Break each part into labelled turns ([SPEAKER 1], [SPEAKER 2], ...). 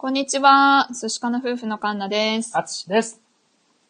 [SPEAKER 1] こんにちは。寿司家の夫婦のカンナです。
[SPEAKER 2] あつしです。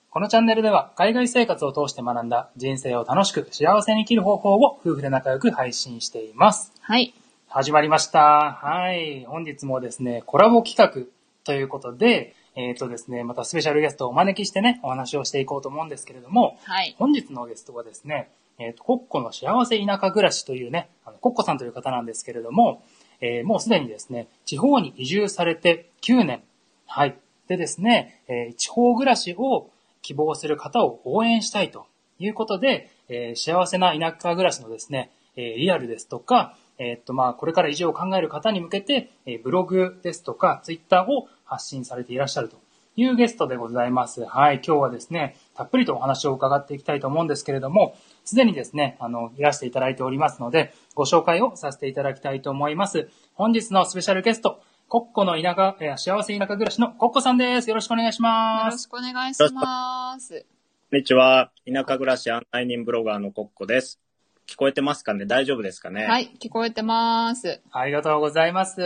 [SPEAKER 2] このチャンネルでは海外生活を通して学んだ人生を楽しく幸せに生きる方法を夫婦で仲良く配信しています。
[SPEAKER 1] はい。
[SPEAKER 2] 始まりました。はい。本日もですね、コラボ企画ということで、えっ、とですね、またスペシャルゲストをお招きしてね、お話をしていこうと思うんですけれども、
[SPEAKER 1] はい。
[SPEAKER 2] 本日のゲストはですね、えっ、と、コッコの幸せ田舎暮らしというね、あのコッコさんという方なんですけれども、えーもうすでにですね、地方に移住されて9年。はい。でですね、えー地方暮らしを希望する方を応援したいということで、えー幸せな田舎暮らしのですね、えリアルですとか、えっと、まあ、これから移住を考える方に向けて、えブログですとか、ツイッターを発信されていらっしゃるというゲストでございます。はい。今日はですね、たっぷりとお話を伺っていきたいと思うんですけれども、すでにですね、あの、いらしていただいておりますので、ご紹介をさせていただきたいと思います。本日のスペシャルゲスト、コッコの田舎、えー幸せ田舎暮らしのコッコさんです。よろしくお願いし
[SPEAKER 1] よ
[SPEAKER 2] ます。
[SPEAKER 1] ろしくお願いします。
[SPEAKER 3] こんにちは。田舎暮らし案内人ブロガーのコッコです。聞こえてますかね？大丈夫ですかね？
[SPEAKER 1] はい。聞こえてます。
[SPEAKER 2] ありがとうございます。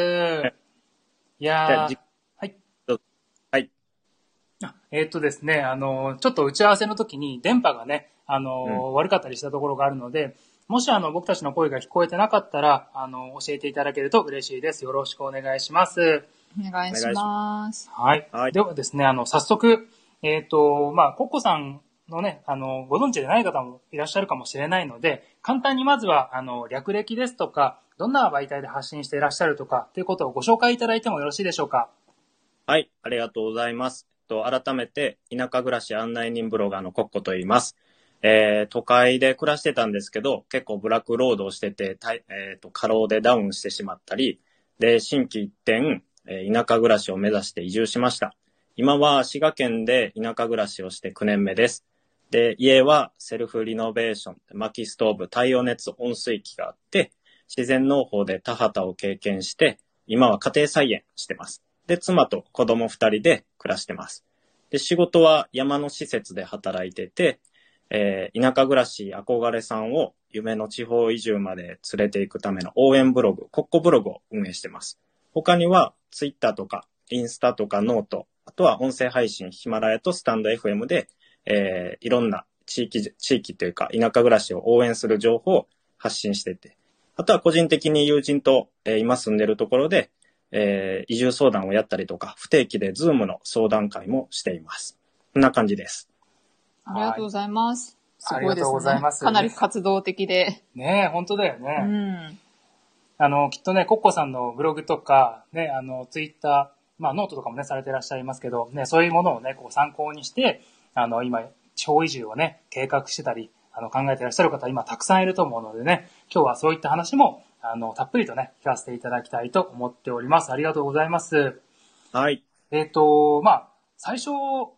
[SPEAKER 2] いやー
[SPEAKER 3] あじ、
[SPEAKER 2] はい。
[SPEAKER 3] どうぞはい。
[SPEAKER 2] あえーっとですね、あの、ちょっと打ち合わせの時に電波がね、あの、
[SPEAKER 3] うん
[SPEAKER 2] 悪かったりしたところがあるので、もしあの、僕たちの声が聞こえてなかったら、あの、教えていただけると嬉しいです。よろしくお願いします。
[SPEAKER 1] お願いします。
[SPEAKER 2] はい。
[SPEAKER 3] はい
[SPEAKER 2] ではですね、あの、早速、えっ、と、まあ、コッコさんのね、あの、ご存知でない方もいらっしゃるかもしれないので、簡単にまずは、あの、略歴ですとか、どんな媒体で発信していらっしゃるとか、ということをご紹介いただいてもよろしいでしょうか？
[SPEAKER 3] はい。ありがとうございます。と改めて、田舎暮らし案内人ブロガーのコッコと言います。えー、都会で暮らしてたんですけど、結構ブラック労働してて、たいえーと、過労でダウンしてしまったり、で、新規一転、えー田舎暮らしを目指して移住しました。今は滋賀県で田舎暮らしをして9年目です。で、家はセルフリノベーション、薪ストーブ、太陽熱温水器があって、自然農法で田畑を経験して、今は家庭菜園してます。で、妻と子供二人で暮らしてます。で、仕事は山の施設で働いてて、えー田舎暮らし憧れさんを夢の地方移住まで連れて行くための応援ブログ、コッコブログを運営してます。他には、ツイッターとか、インスタとか note、あとは音声配信、ヒマラヤとスタンド FM で、えーいろんな地域、地域というか、田舎暮らしを応援する情報を発信してて、あとは個人的に友人と、えー今住んでるところで、えー移住相談をやったりとか、不定期で Zoom の相談会もしています。こんな感じです。
[SPEAKER 1] ありがとうございます。す
[SPEAKER 2] ありがとう
[SPEAKER 1] ごいですね。
[SPEAKER 2] ございます
[SPEAKER 1] かなり活動的で。
[SPEAKER 2] ねえ、本当だよ
[SPEAKER 1] う
[SPEAKER 2] ね。
[SPEAKER 1] ん。
[SPEAKER 2] あの、きっとね、コッコさんのブログとか、ね、あの、ツイッター、まあ、ノートとかもね、されてらっしゃいますけど、ね、そういうものをね、こう参考にして、あの、今、地方移住をね、計画してたり、あの、考えてらっしゃる方、今たくさんいると思うのでね、今日はそういった話も、あの、たっぷりとね、聞かせていただきたいと思っております。ありがとうございます。
[SPEAKER 3] はい。
[SPEAKER 2] えっ、と、まあ、最初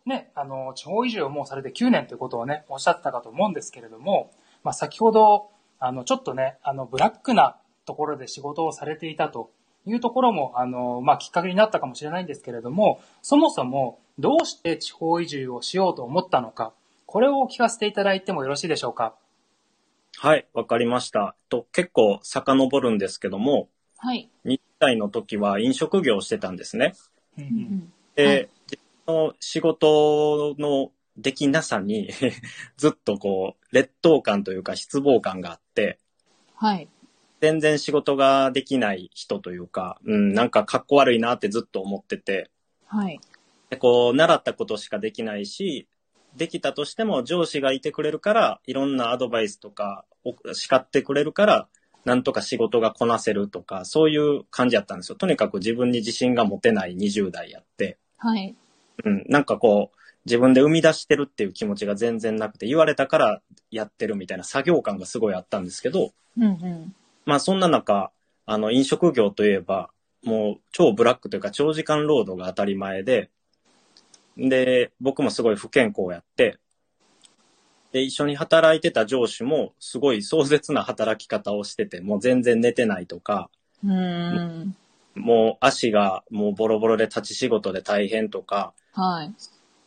[SPEAKER 2] ね、あの、地方移住をもうされて9年ということをね、おっしゃってたかと思うんですけれども、まあ、先ほど、あの、ちょっとね、あの、ブラックなところで仕事をされていたというところも、あの、まあ、きっかけになったかもしれないんですけれども、そもそも、どうして地方移住をしようと思ったのか、これを聞かせていただいてもよろしいでしょうか？
[SPEAKER 3] はい、わかりました。と、結構遡るんですけども、
[SPEAKER 1] はい。
[SPEAKER 3] 20代の時は飲食業をしてたんですね。
[SPEAKER 2] うんう
[SPEAKER 1] うんん
[SPEAKER 3] で、
[SPEAKER 1] はい
[SPEAKER 3] 自分の仕事のできなさに ずっとこう、劣等感というか失望感があって、
[SPEAKER 1] はい。
[SPEAKER 3] 全然仕事ができない人というか、うん、なんかかっこ悪いなってずっと思ってて、
[SPEAKER 1] はい。
[SPEAKER 3] でこう、習ったことしかできないし、できたとしても上司がいてくれるから、いろんなアドバイスとかを叱ってくれるから、なんとか仕事がこなせるとか、そういう感じやったんですよ。とにかく自分に自信が持てない20代やって。
[SPEAKER 1] はい。
[SPEAKER 3] うん、なんかこう、自分で生み出してるっていう気持ちが全然なくて、言われたからやってるみたいな作業感がすごいあったんですけど、
[SPEAKER 1] うんうん。
[SPEAKER 3] まあそんな中、あの飲食業といえば、もう超ブラックというか長時間労働が当たり前で、で、僕もすごい不健康やって、で、一緒に働いてた上司もすごい壮絶な働き方をしてて、もう全然寝てないとか、
[SPEAKER 1] うーん。
[SPEAKER 3] もう足がもうボロボロで立ち仕事で大変とか、
[SPEAKER 1] はい。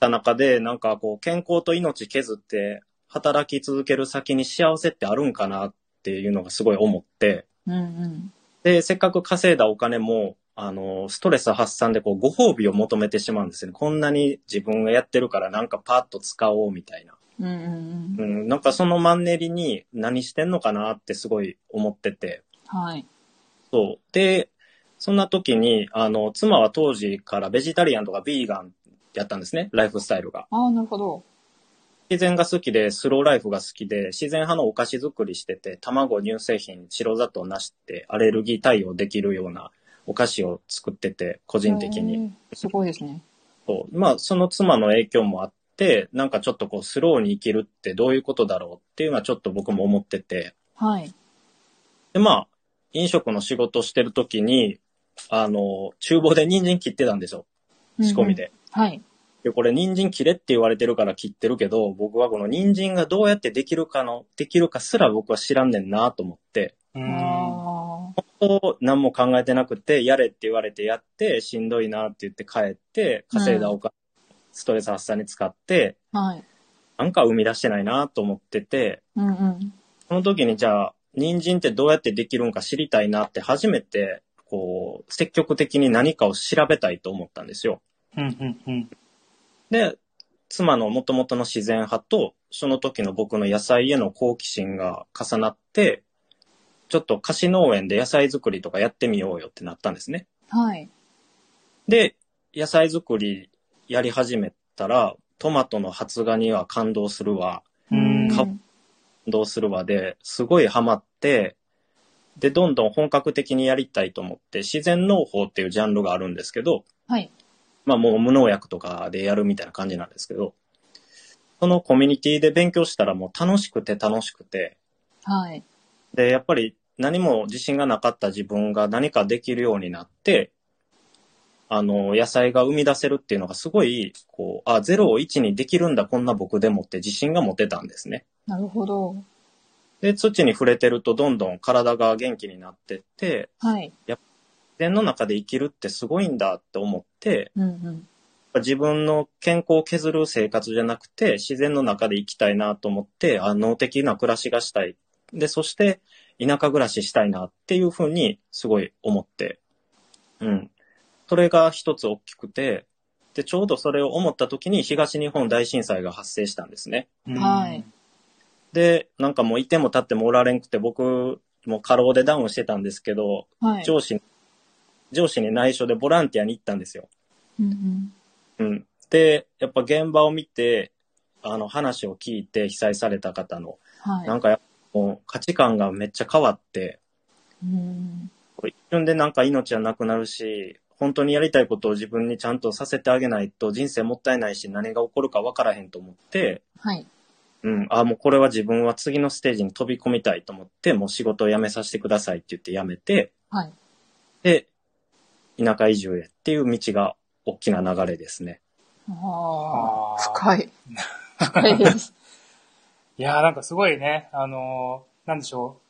[SPEAKER 3] た中で、なんかこう、健康と命削って、働き続ける先に幸せってあるんかなっていうのがすごい思って、
[SPEAKER 1] うんうん。
[SPEAKER 3] で、せっかく稼いだお金も、あの、ストレス発散でこう、ご褒美を求めてしまうんですよね。こんなに自分がやってるからなんかパッと使おうみたいな。
[SPEAKER 1] うんうん
[SPEAKER 3] なんかそのマンネリに何してんのかなってすごい思ってて。
[SPEAKER 1] はい。
[SPEAKER 3] そう。で、そんな時に、あの、妻は当時からベジタリアンとかビーガンやったんですね、ライフスタイルが。
[SPEAKER 1] ああ、なるほど。
[SPEAKER 3] 自然が好きで、スローライフが好きで、自然派のお菓子作りしてて、卵、乳製品、白砂糖なしって、アレルギー対応できるようなお菓子を作ってて、個人的に。
[SPEAKER 1] すごいですね。
[SPEAKER 3] そうまあ、その妻の影響もあって、なんかちょっとこう、スローに生きるってどういうことだろうっていうのはちょっと僕も思ってて。
[SPEAKER 1] はい。
[SPEAKER 3] で、まあ、飲食の仕事してる時に、あの、厨房で人参切ってたんですよ。仕込みで。
[SPEAKER 1] うんうん。はい。
[SPEAKER 3] で、これ人参切れって言われてるから切ってるけど、僕はこの人参がどうやってできるかの、できるかすら僕は知らんねんなと思って、
[SPEAKER 2] うん。
[SPEAKER 3] 当何も考えてなくて、やれって言われてやって、しんどいなって言って帰って、稼いだお金、ストレス発散に使って、
[SPEAKER 1] はい。
[SPEAKER 3] なんか生み出してないなと思ってて、
[SPEAKER 1] うんうん。
[SPEAKER 3] その時にじゃあ、人参ってどうやってできるんか知りたいなって初めて、こう、積極的に何かを調べたいと思ったんですよ。
[SPEAKER 2] うん。うん。うん。
[SPEAKER 3] で、妻の元々の自然派と、その時の僕の野菜への好奇心が重なって、ちょっと菓子農園で野菜作りとかやってみようよってなったんですね。
[SPEAKER 1] はい。
[SPEAKER 3] で、野菜作りやり始めたら、トマトの発芽には感動するわ、
[SPEAKER 2] うん
[SPEAKER 3] か感動するわで、すごいハマって、で、どんどん本格的にやりたいと思って、自然農法っていうジャンルがあるんですけど、
[SPEAKER 1] はい。
[SPEAKER 3] まあもう無農薬とかでやるみたいな感じなんですけど、そのコミュニティで勉強したらもう楽しくて楽しくて、
[SPEAKER 1] はい。
[SPEAKER 3] で、やっぱり何も自信がなかった自分が何かできるようになって、あの、野菜が生み出せるっていうのがすごい、こう、あ、0を1にできるんだ、こんな僕でもって自信が持てたんですね。
[SPEAKER 1] なるほど。
[SPEAKER 3] で、土に触れてるとどんどん体が元気になってって、
[SPEAKER 1] はい。
[SPEAKER 3] 自然の中で生きるってすごいんだって思って、
[SPEAKER 1] うんうん。
[SPEAKER 3] 自分の健康を削る生活じゃなくて、自然の中で生きたいなと思って、あ能的な暮らしがしたい。で、そして、田舎暮らししたいなっていうふうに、すごい思って。うん。それが一つ大きくて、で、ちょうどそれを思った時に東日本大震災が発生したんですね。
[SPEAKER 2] うん
[SPEAKER 1] はい。
[SPEAKER 3] で、なんかもういても立ってもおられんくて、僕、もう過労でダウンしてたんですけど、
[SPEAKER 1] はい。
[SPEAKER 3] 上司に、上司に内緒でボランティアに行ったんですよ。
[SPEAKER 1] うんうん。
[SPEAKER 3] うん。で、やっぱ現場を見て、あの話を聞いて被災された方の、
[SPEAKER 1] はい。
[SPEAKER 3] なんかやっぱもう価値観がめっちゃ変わって、
[SPEAKER 1] うん。
[SPEAKER 3] これ一瞬でなんか命はなくなるし、本当にやりたいことを自分にちゃんとさせてあげないと人生もったいないし何が起こるか分からへんと思って、
[SPEAKER 1] はい。
[SPEAKER 3] うん、あ、もうこれは自分は次のステージに飛び込みたいと思って、もう仕事を辞めさせてくださいって言って辞めて、
[SPEAKER 1] はい。
[SPEAKER 3] で、田舎移住へっていう道が大きな流れですね。
[SPEAKER 1] あ
[SPEAKER 2] あ。
[SPEAKER 1] 深い。深いです。
[SPEAKER 2] いやーなんかすごいね、あのーなんでしょ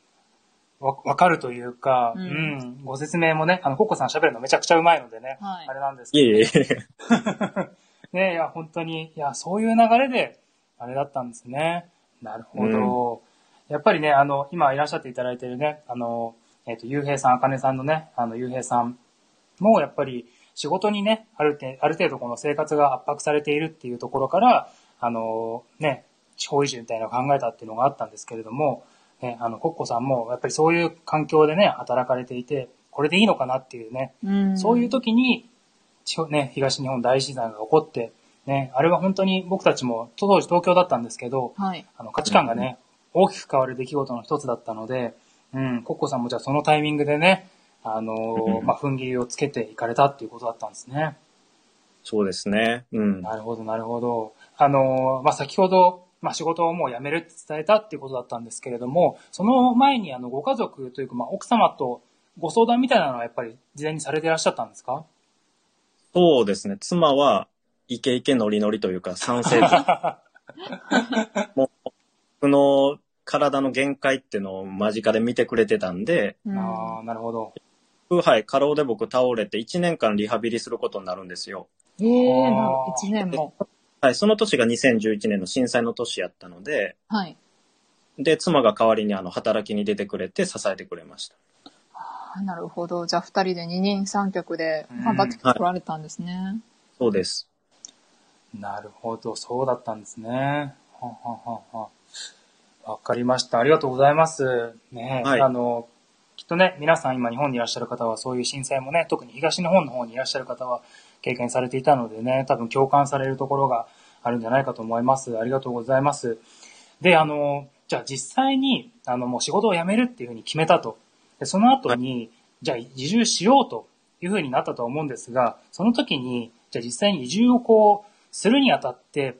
[SPEAKER 2] う。わ、わかるというか、
[SPEAKER 1] う
[SPEAKER 2] うんん、ご説明もね、あの、コッコさん喋るのめちゃくちゃうまいのでね、
[SPEAKER 1] はい
[SPEAKER 2] あれなんですけど、
[SPEAKER 3] いえいえ。
[SPEAKER 2] ね、いや、本当に、いや、そういう流れで、あれだったんですね。なるほど。やっぱりね、あの、今いらっしゃっていただいてるね、あの、えっ、と、ゆうへいさん、あかねさんのね、あの、ゆうへいさんも、やっぱり、仕事にね、ある程ある程度この生活が圧迫されているっていうところから、あの、ね、地方移住みたいなのを考えたっていうのがあったんですけれども、ね、あの、コッコさんも、やっぱりそういう環境でね、働かれていて、これでいいのかなっていうね、
[SPEAKER 1] うん。
[SPEAKER 2] そういう時に、地方ね、東日本大震災が起こって、ね、あれは本当に僕たちも、当時東京だったんですけど、
[SPEAKER 1] はい。
[SPEAKER 2] あの価値観がね、大きく変わる出来事の一つだったので、うん、コッコさんもじゃあそのタイミングでね、あのー
[SPEAKER 3] うん
[SPEAKER 2] まあ、踏ん切りをつけていかれたっていうことだったんですね。
[SPEAKER 3] そうですね。うん。
[SPEAKER 2] なるほど、なるほど。あのーまあ、先ほど、まあ、仕事をもう辞めるって伝えたっていうことだったんですけれども、その前にあの、ご家族というか、まあ、奥様とご相談みたいなのはやっぱり事前にされていらっしゃったんですか？
[SPEAKER 3] そうですね。妻は、イケイケノリノリというか、賛成。もう、僕の体の限界っていうのを間近で見てくれてたんで、
[SPEAKER 1] うん
[SPEAKER 2] ああ、なるほど。
[SPEAKER 3] はい、過労で僕倒れて1年間リハビリすることになるんですよ。
[SPEAKER 1] ええ
[SPEAKER 2] あー
[SPEAKER 1] なる一年も。
[SPEAKER 3] はい、その年が2011年の震災の年やったので、
[SPEAKER 1] はい。
[SPEAKER 3] で、妻が代わりにあの、働きに出てくれて支えてくれました。
[SPEAKER 1] あなるほど。じゃあ二人で二人三脚で
[SPEAKER 2] うん
[SPEAKER 1] 頑張って来られたんですね。
[SPEAKER 3] そうです。
[SPEAKER 2] なるほど、そうだったんですね。ははははわかりました。ありがとうございます。ね、
[SPEAKER 3] はい
[SPEAKER 2] あの、きっとね、皆さん今日本にいらっしゃる方はそういう震災もね、特に東日本の方にいらっしゃる方は経験されていたのでね、多分共感されるところがあるんじゃないかと思います。ありがとうございます。で、あの、じゃあ実際に、あの、もう仕事を辞めるっていうふうに決めたと。で、その後に、じゃあ移住しようというふうになったと思うんですが、その時に、じゃあ実際に移住をこう、するにあたって、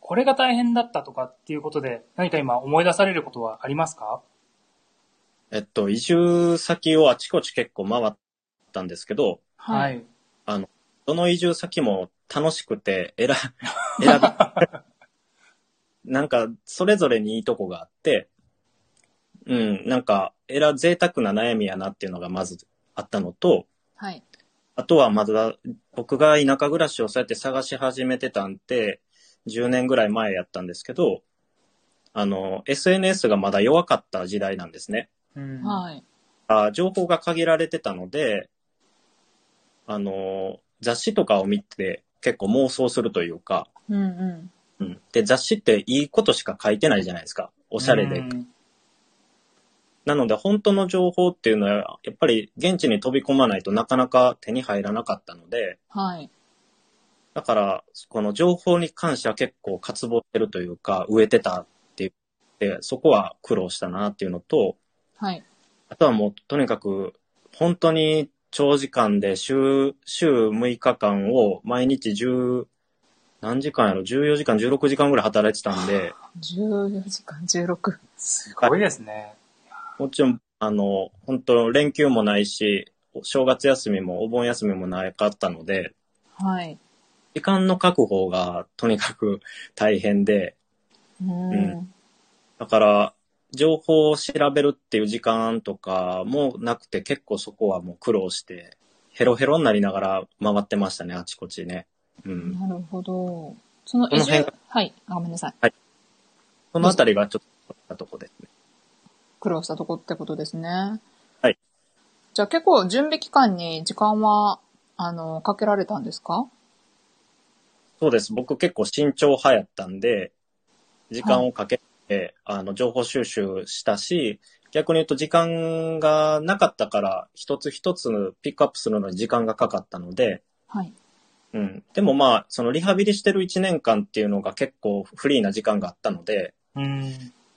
[SPEAKER 2] これが大変だったとかっていうことで、何か今思い出されることはありますか？
[SPEAKER 3] えっと、移住先をあちこち結構回ったんですけど、
[SPEAKER 1] は。
[SPEAKER 2] い。
[SPEAKER 3] どの移住先も楽しくて選、選び、なんか、それぞれにいいとこがあって、うん、なんか、選、贅沢な悩みやなっていうのがまずあったのと、
[SPEAKER 1] はい。
[SPEAKER 3] あとはまだ、僕が田舎暮らしをそうやって探し始めてたんって、10年ぐらい前やったんですけど、あの、SNS がまだ弱かった時代なんですね。
[SPEAKER 2] うん
[SPEAKER 1] はい。
[SPEAKER 3] あ情報が限られてたので、あの、雑誌とかを見て結構妄想するというか、
[SPEAKER 1] うんうん。
[SPEAKER 3] うん。で、雑誌っていいことしか書いてないじゃないですか。おしゃれで。
[SPEAKER 2] うん
[SPEAKER 3] なので、本当の情報っていうのは、やっぱり現地に飛び込まないとなかなか手に入らなかったので、
[SPEAKER 1] はい。
[SPEAKER 3] だから、この情報に関しては結構渇望してるというか、植えてたっていう。で、そこは苦労したなっていうのと、
[SPEAKER 1] はい。
[SPEAKER 3] あとはもうとにかく、本当に長時間で週、週6日間を毎日10、何時間やろ ?14 時間、16時間ぐらい働いてたんで、
[SPEAKER 1] 14時間16。
[SPEAKER 2] すごいですね。
[SPEAKER 3] もちろん、あの、本当連休もないし、正月休みもお盆休みもなかったので、
[SPEAKER 1] はい。
[SPEAKER 3] 時間の確保がとにかく大変で、
[SPEAKER 1] うん。
[SPEAKER 3] うだから、情報を調べるっていう時間とかもなくて結構そこはもう苦労して、ヘロヘロになりながら回ってましたね、あちこちね。うん。
[SPEAKER 1] なるほど。その移住はい。あごめんなさい。
[SPEAKER 3] そのあたりがちょっとったとこですね。
[SPEAKER 1] 苦労したとこってことですね。
[SPEAKER 3] はい。
[SPEAKER 1] じゃあ結構準備期間に時間は、あの、かけられたんですか？
[SPEAKER 3] そうです。僕結構慎重派やったんで、時間をかけて、あの、情報収集したし、逆に言うと時間がなかったから、一つ一つピックアップするのに時間がかかったので、
[SPEAKER 1] はい。
[SPEAKER 3] うん。でもまあ、そのリハビリしてる1年間っていうのが結構フリーな時間があったので、
[SPEAKER 2] うん。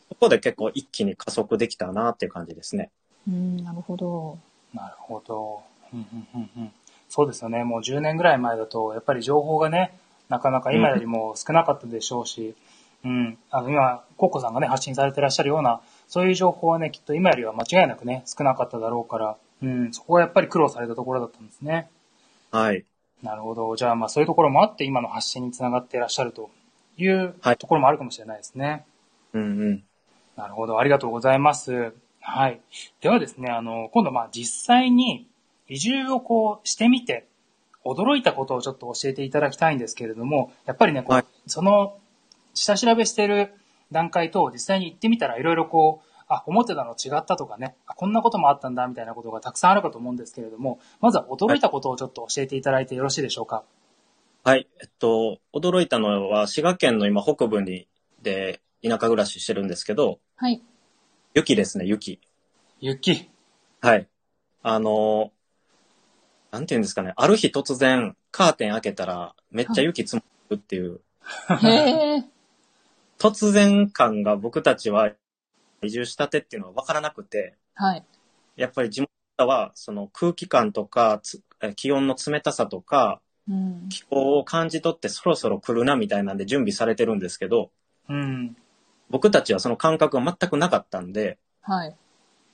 [SPEAKER 3] そこで結構一気に加速できたなっていう感じですね。
[SPEAKER 1] うん、なるほど。
[SPEAKER 2] なるほど。うんうんうんうんそうですよね。もう10年ぐらい前だと、やっぱり情報がね、なかなか今よりも少なかったでしょうし、うん。あの、今、コッコさんがね、発信されてらっしゃるような、そういう情報はね、きっと今よりは間違いなくね、少なかっただろうから、うん。そこはやっぱり苦労されたところだったんですね。
[SPEAKER 3] はい。
[SPEAKER 2] なるほど。じゃあ、まあそういうところもあって、今の発信につながっていらっしゃるという
[SPEAKER 3] はい
[SPEAKER 2] ところもあるかもしれないですね。
[SPEAKER 3] うんうん。
[SPEAKER 2] なるほど。ありがとうございます。はい。ではですね、あの、今度まあ実際に移住をこうしてみて、驚いたことをちょっと教えていただきたいんですけれども、やっぱりね、こう、
[SPEAKER 3] はい
[SPEAKER 2] その、下調べしてる段階と実際に行ってみたらいろいろこう、あ、思ってたの違ったとかね、あ、こんなこともあったんだみたいなことがたくさんあるかと思うんですけれども、まずは驚いたことをちょっと教えていただいてよろしいでしょうか？
[SPEAKER 3] はい。えっと、驚いたのは、滋賀県の今北部に、で、田舎暮らししてるんですけど、
[SPEAKER 1] はい。
[SPEAKER 3] 雪ですね、雪。
[SPEAKER 2] 雪。
[SPEAKER 3] はい。あの、なんていうんですかね、ある日突然、カーテン開けたら、めっちゃ雪積もるっていう、
[SPEAKER 1] へえ。
[SPEAKER 3] 突然感が僕たちは移住したてっていうのは分からなくて、
[SPEAKER 1] はい。
[SPEAKER 3] やっぱり地元は、その空気感とか、気温の冷たさとか、
[SPEAKER 1] うん。
[SPEAKER 3] 気候を感じ取ってそろそろ来るなみたいなんで準備されてるんですけど、
[SPEAKER 2] うん。
[SPEAKER 3] 僕たちはその感覚が全くなかったんで、
[SPEAKER 1] はい。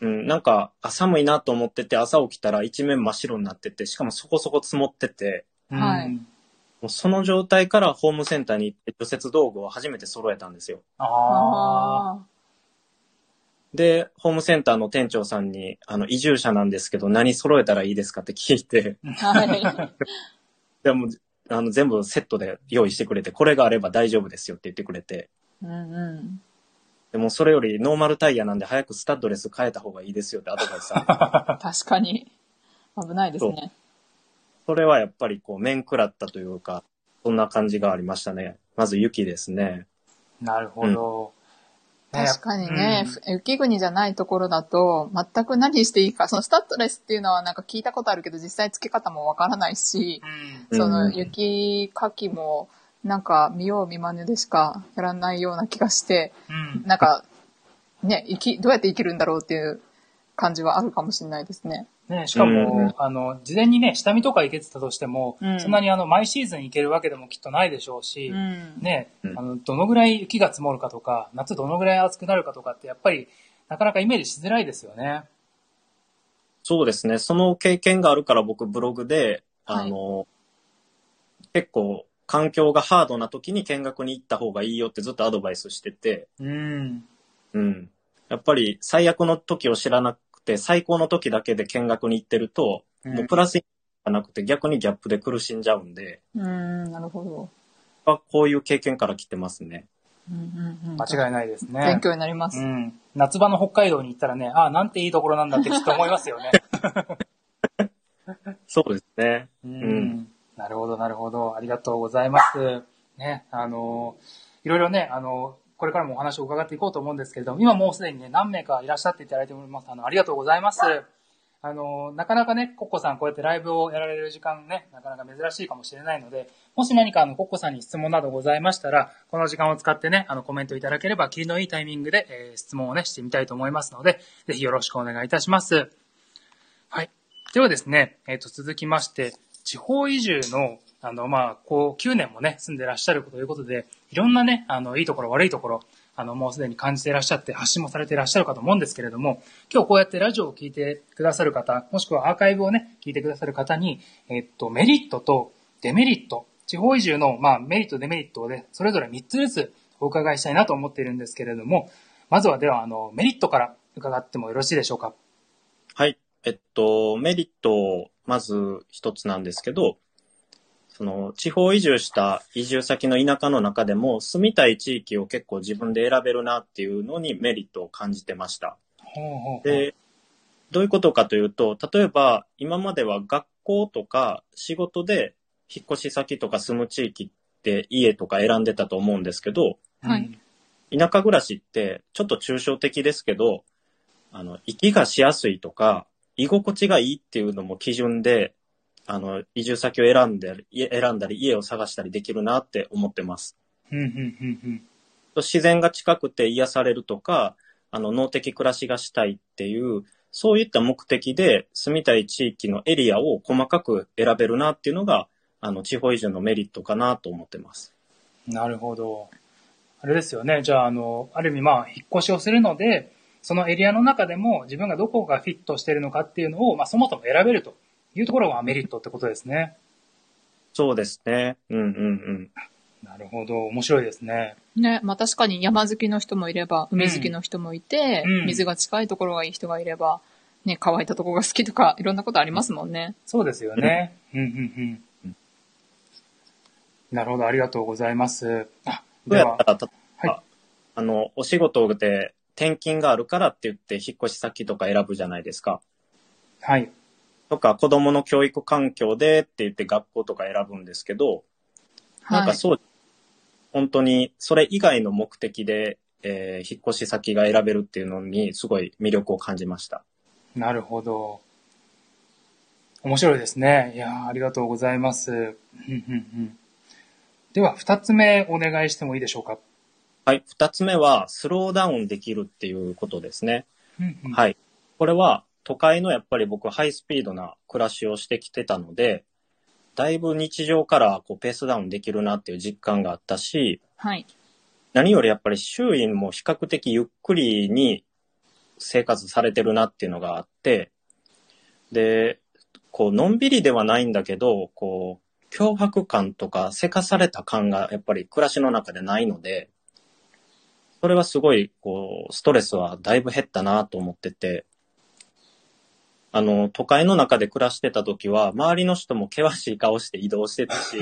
[SPEAKER 3] うん、なんか、あ寒いなと思ってて、朝起きたら一面真っ白になってて、しかもそこそこ積もってて、
[SPEAKER 1] はい
[SPEAKER 2] うん
[SPEAKER 3] もうその状態からホームセンターに行って除雪道具を初めて揃えたんですよ。
[SPEAKER 2] ああ。
[SPEAKER 1] あ
[SPEAKER 3] で、ホームセンターの店長さんに、あの、移住者なんですけど、何揃えたらいいですかって聞いて、
[SPEAKER 1] あ。はい。
[SPEAKER 3] でも、あの、全部セットで用意してくれて、これがあれば大丈夫ですよって言ってくれて、
[SPEAKER 1] うんうん。
[SPEAKER 3] でもそれよりノーマルタイヤなんで早くスタッドレス変えた方がいいですよってアドバイスされて
[SPEAKER 1] 確かに。危ないですね。
[SPEAKER 3] それはやっぱりこう、面食らったというか、そんな感じがありましたね。まず雪ですね。
[SPEAKER 2] なるほど。ね
[SPEAKER 1] 確かにね、
[SPEAKER 2] うん
[SPEAKER 1] ふ雪国じゃないところだと、全く何していいか、そのスタッドレスっていうのはなんか聞いたことあるけど、実際付け方もわからないし、
[SPEAKER 2] うん
[SPEAKER 1] その
[SPEAKER 3] うん
[SPEAKER 1] 雪かきも、なんか見よう見まねでしかやらないような気がして、
[SPEAKER 2] うん
[SPEAKER 1] なんか、ね、生き、どうやって生きるんだろうっていう感じはあるかもしれないですね。
[SPEAKER 2] ね、しかも、
[SPEAKER 3] うん
[SPEAKER 2] あの、事前にね、下見とか行けてたとしても、
[SPEAKER 1] うん
[SPEAKER 2] そんなにあの、毎シーズン行けるわけでもきっとないでしょうし、
[SPEAKER 1] うん。
[SPEAKER 2] ね、
[SPEAKER 3] うん
[SPEAKER 2] あの、どのぐらい雪が積もるかとか、夏どのぐらい暑くなるかとかって、やっぱり、なかなかイメージしづらいですよね。
[SPEAKER 3] そうですね。その経験があるから僕ブログで、あの、結構環境がハードな時に見学に行った方がいいよってずっとアドバイスしてて、
[SPEAKER 2] うん。
[SPEAKER 3] うん。やっぱり最悪の時を知らなくて、最高の時だけで見学に行ってると、
[SPEAKER 2] うん
[SPEAKER 3] もうプラスじゃなくて逆にギャップで苦しんじゃうんで、
[SPEAKER 1] うん、なるほど。
[SPEAKER 3] まあこういう経験から来てますね。
[SPEAKER 1] うんうんうん、
[SPEAKER 2] 間違いないですね。
[SPEAKER 1] 勉強になります。
[SPEAKER 2] うん。夏場の北海道に行ったらね、ああ、なんていいところなんだってきっと思いますよね。
[SPEAKER 3] そうですね。
[SPEAKER 2] うん
[SPEAKER 3] ん
[SPEAKER 2] なるほど、なるほど。ありがとうございます。ね、あの、いろいろね、あの、これからもお話を伺っていこうと思うんですけれども、今もうすでにね、何名かいらっしゃっていただいております。あの、ありがとうございます。あの、なかなかね、コッコさんこうやってライブをやられる時間ね、なかなか珍しいかもしれないので、もし何かあの、コッコさんに質問などございましたら、この時間を使ってね、あの、コメントいただければ、霧のいいタイミングで、えー質問をね、してみたいと思いますので、ぜひよろしくお願いいたします。はい。ではですね、えっ、と、続きまして、地方移住の、あの、まあ、こう、9年もね、住んでらっしゃるということで、いろんなね、あの、いいところ、悪いところ、あの、もうすでに感じていらっしゃって、発信もされていらっしゃるかと思うんですけれども、今日こうやってラジオを聞いてくださる方、もしくはアーカイブをね、聞いてくださる方に、えっと、メリットとデメリット、地方移住の、まあ、メリット、デメリットをね、それぞれ3つずつお伺いしたいなと思っているんですけれども、まずはでは、あの、メリットから伺ってもよろしいでしょうか？
[SPEAKER 3] はい。えっと、メリット、まず一つなんですけど、その、地方移住した移住先の田舎の中でも、住みたい地域を結構自分で選べるなっていうのにメリットを感じてました。
[SPEAKER 2] ほうほうほう
[SPEAKER 3] で、どういうことかというと、例えば今までは学校とか仕事で引っ越し先とか住む地域って家とか選んでたと思うんですけど、
[SPEAKER 1] はい
[SPEAKER 3] 田舎暮らしってちょっと抽象的ですけど、あの、息がしやすいとか、居心地がいいっていうのも基準で、あの、移住先を選んで、家選んだり家を探したりできるなって思ってます。
[SPEAKER 2] うん、うん、うん、うん。
[SPEAKER 3] 自然が近くて癒されるとか、あの、脳的暮らしがしたいっていう、そういった目的で住みたい地域のエリアを細かく選べるなっていうのが、あの、地方移住のメリットかなと思ってます。
[SPEAKER 2] なるほど。あれですよね。じゃあ、あの、ある意味、まあ、引っ越しをするので、そのエリアの中でも自分がどこがフィットしているのかっていうのを、まあ、そもそも選べるというところがメリットってことですね。
[SPEAKER 3] そうですね。うんうんうん。
[SPEAKER 2] なるほど。面白いですね。
[SPEAKER 1] ね、まあ確かに山好きの人もいれば、海好きの人もいて、
[SPEAKER 2] うん
[SPEAKER 1] 水が近いところがいい人がいれば、ね、乾いたところが好きとか、いろんなことありますもんね。
[SPEAKER 2] そうですよね。うん、うん、うん。なるほど。ありがとうございます。あ、では
[SPEAKER 3] どうやった、ら、た
[SPEAKER 2] はい
[SPEAKER 3] あの、お仕事で転勤があるからって言って引っ越し先とか選ぶじゃないですか。
[SPEAKER 2] はい。
[SPEAKER 3] とか、子供の教育環境でって言って学校とか選ぶんですけど、なん
[SPEAKER 1] はい。
[SPEAKER 3] かそう、本当にそれ以外の目的で、えー引っ越し先が選べるっていうのにすごい魅力を感じました。
[SPEAKER 2] なるほど。面白いですね。いやーありがとうございます。うんうんうんでは、二つ目お願いしてもいいでしょうか？
[SPEAKER 3] はい。二つ目は、スローダウンできるっていうことですね。
[SPEAKER 2] うんうん
[SPEAKER 3] はい。これは、都会のやっぱり僕、ハイスピードな暮らしをしてきてたので、だいぶ日常からこうペースダウンできるなっていう実感があったし、
[SPEAKER 1] はい。
[SPEAKER 3] 何よりやっぱり周囲も比較的ゆっくりに生活されてるなっていうのがあって、で、こう、のんびりではないんだけど、こう、脅迫感とかせかされた感がやっぱり暮らしの中でないので、それはすごい、こう、ストレスはだいぶ減ったなと思ってて、あの、都会の中で暮らしてた時は、周りの人も険しい顔して移動してたし、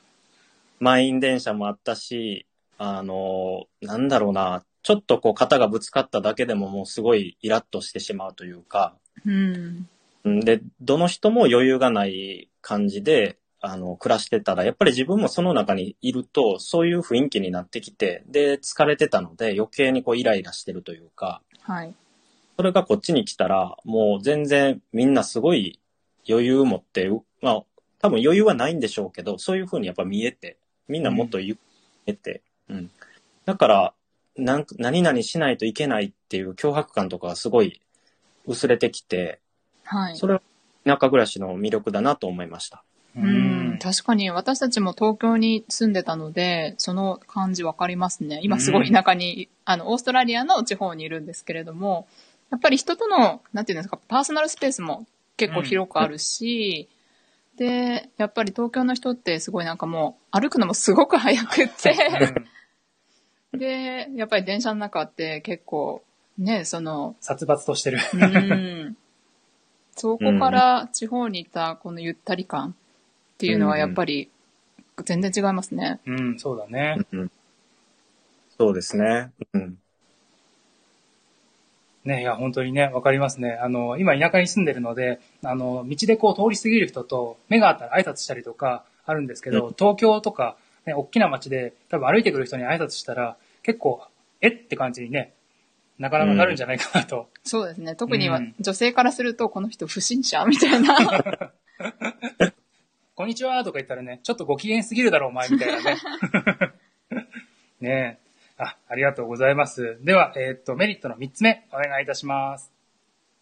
[SPEAKER 3] 満員電車もあったし、あの、なんだろうな、ちょっとこう肩がぶつかっただけでももうすごいイラッとしてしまうというか、
[SPEAKER 1] うん。
[SPEAKER 3] うんで、どの人も余裕がない感じで、あの、暮らしてたら、やっぱり自分もその中にいると、そういう雰囲気になってきて、で、疲れてたので余計にこうイライラしてるというか、
[SPEAKER 1] はい。
[SPEAKER 3] それがこっちに来たら、もう全然みんなすごい余裕持って、うまあ、多分余裕はないんでしょうけど、そういう風にやっぱ見えて、みんなもっと言えて、うん。だから、なん何々しないといけないっていう脅迫感とかがすごい薄れてきて、
[SPEAKER 1] はい。
[SPEAKER 3] それは田舎暮らしの魅力だなと思いました。
[SPEAKER 2] う
[SPEAKER 1] うん、確かに私たちも東京に住んでたので、その感じわかりますね。今すごい田舎に、あの、オーストラリアの地方にいるんですけれども、やっぱり人との、なんていうんですか、パーソナルスペースも結構広くあるし、で、やっぱり東京の人ってすごいなんかもう歩くのもすごく早くって、で、やっぱり電車の中って結構、ね、その、
[SPEAKER 2] 殺伐としてる。
[SPEAKER 1] うん。そこから地方にいたこのゆったり感っていうのはやっぱり全然違いますね。
[SPEAKER 2] うん、そうだね。
[SPEAKER 3] うんそうですね。うん。
[SPEAKER 2] ね、いや、本当にね、わかりますね。あの、今田舎に住んでるので、あの、道でこう通り過ぎる人と目があったら挨拶したりとかあるんですけど、
[SPEAKER 3] う
[SPEAKER 2] 東京とか、ね、大きな街で多分歩いてくる人に挨拶したら、結構、えって感じにね、なかなかなるんじゃないかなと。
[SPEAKER 1] そうですね。特には
[SPEAKER 2] うん
[SPEAKER 1] 女性からするとこの人不審者みたいな。
[SPEAKER 2] こんにちはとか言ったらね、ちょっとご機嫌すぎるだろ、お前みたいなね。ねえ。あ、ありがとうございます。では、えーっと、メリットの3つ目、お願いいたします。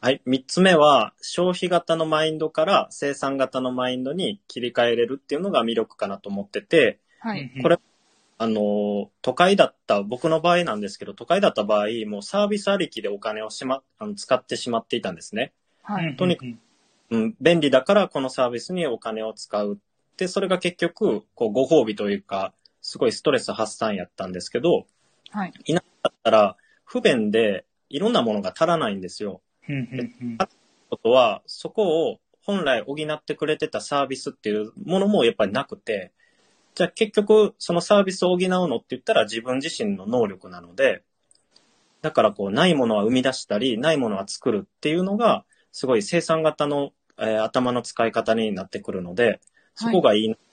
[SPEAKER 3] はい。三つ目は、消費型のマインドから生産型のマインドに切り替えれるっていうのが魅力かなと思ってて、
[SPEAKER 1] はい。
[SPEAKER 2] うん
[SPEAKER 3] これあの、都会だった、僕の場合なんですけど、都会だった場合、もうサービスありきでお金をしま、あの使ってしまっていたんですね。
[SPEAKER 1] はい。
[SPEAKER 3] とにかく
[SPEAKER 2] うん
[SPEAKER 3] うん、便利だからこのサービスにお金を使う。で、それが結局、こう、ご褒美というか、すごいストレス発散やったんですけど、
[SPEAKER 1] はい。
[SPEAKER 3] いなかったら、不便で、いろんなものが足らないんですよ。ことは、そこを本来補ってくれてたサービスっていうものもやっぱりなくて、じゃあ結局そのサービスを補うのって言ったら自分自身の能力なので、だからこうないものは生み出したり、ないものは作るっていうのが、すごい生産型の、えー頭の使い方になってくるので、そこがいいなって。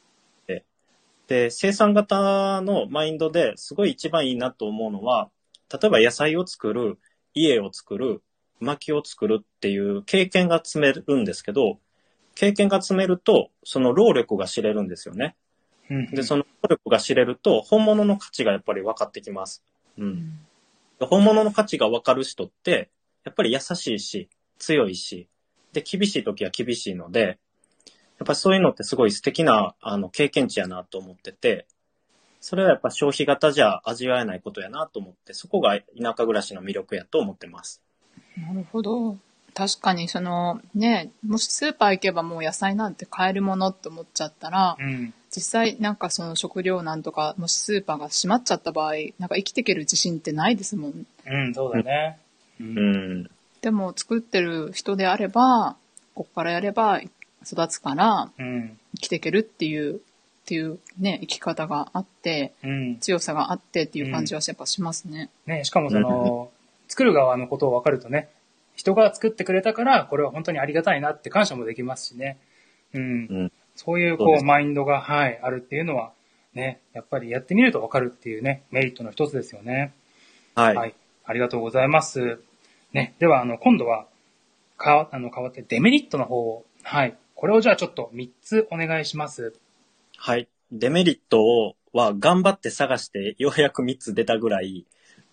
[SPEAKER 3] で、生産型のマインドですごい一番いいなと思うのは、例えば野菜を作る、家を作る、薪を作るっていう経験が積めるんですけど、経験が積めると、その労力が知れるんですよね。で、その労力が知れると、本物の価値がやっぱり分かってきます。うん。で本物の価値が分かる人って、やっぱり優しいし、強いし、で、厳しい時は厳しいので、やっぱりそういうのってすごい素敵な、あの、経験値やなと思ってて、それはやっぱ消費型じゃ味わえないことやなと思って、そこが田舎暮らしの魅力やと思ってます。
[SPEAKER 1] なるほど。確かにそのね、もしスーパー行けばもう野菜なんて買えるものって思っちゃったら、
[SPEAKER 2] うん。
[SPEAKER 1] 実際なんかその食料難とか、もしスーパーが閉まっちゃった場合、なんか生きていける自信ってないですもん。
[SPEAKER 2] うん、そうだね。うん
[SPEAKER 3] うん。
[SPEAKER 1] でも作ってる人であれば、ここからやれば育つから
[SPEAKER 2] うん。
[SPEAKER 1] 生きていけるっていう、っていうね、生き方があって、
[SPEAKER 2] うん。
[SPEAKER 1] 強さがあってっていう感じはやっぱしますね。
[SPEAKER 2] ね、しかもその、作る側のことを分かるとね、人が作ってくれたから、これは本当にありがたいなって感謝もできますしね。うん。
[SPEAKER 3] うん
[SPEAKER 2] そういう、こう、マインドが、はい、あるっていうのは、ね、やっぱりやってみると分かるっていうね、メリットの一つですよね。
[SPEAKER 3] はい。
[SPEAKER 2] はい。ありがとうございます。ね、では、あの、今度は、かわ、あの、変わってデメリットの方を、はい。これをじゃあちょっと3つお願いします。
[SPEAKER 3] はい。デメリットをは頑張って探してようやく3つ出たぐらい、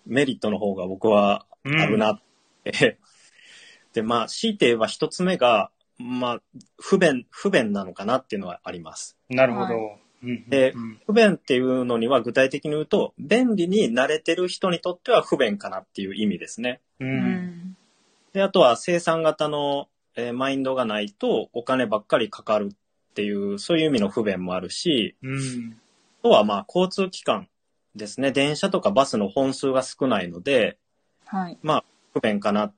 [SPEAKER 3] メリットの方が僕はあるなって。で、まあ、強いて言えば1つ目が、まあ、不便、不便なのかなっていうのはあります。
[SPEAKER 2] なるほど。
[SPEAKER 3] で
[SPEAKER 2] うん
[SPEAKER 3] 不便っていうのには具体的に言うと、便利に慣れてる人にとっては不便かなっていう意味ですね。
[SPEAKER 2] う。
[SPEAKER 1] うんん。
[SPEAKER 3] で、あとは生産型の、えーマインドがないとお金ばっかりかかるっていう、そういう意味の不便もあるし、
[SPEAKER 2] うん。
[SPEAKER 3] あとはまあ交通機関ですね。電車とかバスの本数が少ないので、
[SPEAKER 1] はい。
[SPEAKER 3] 不便かな。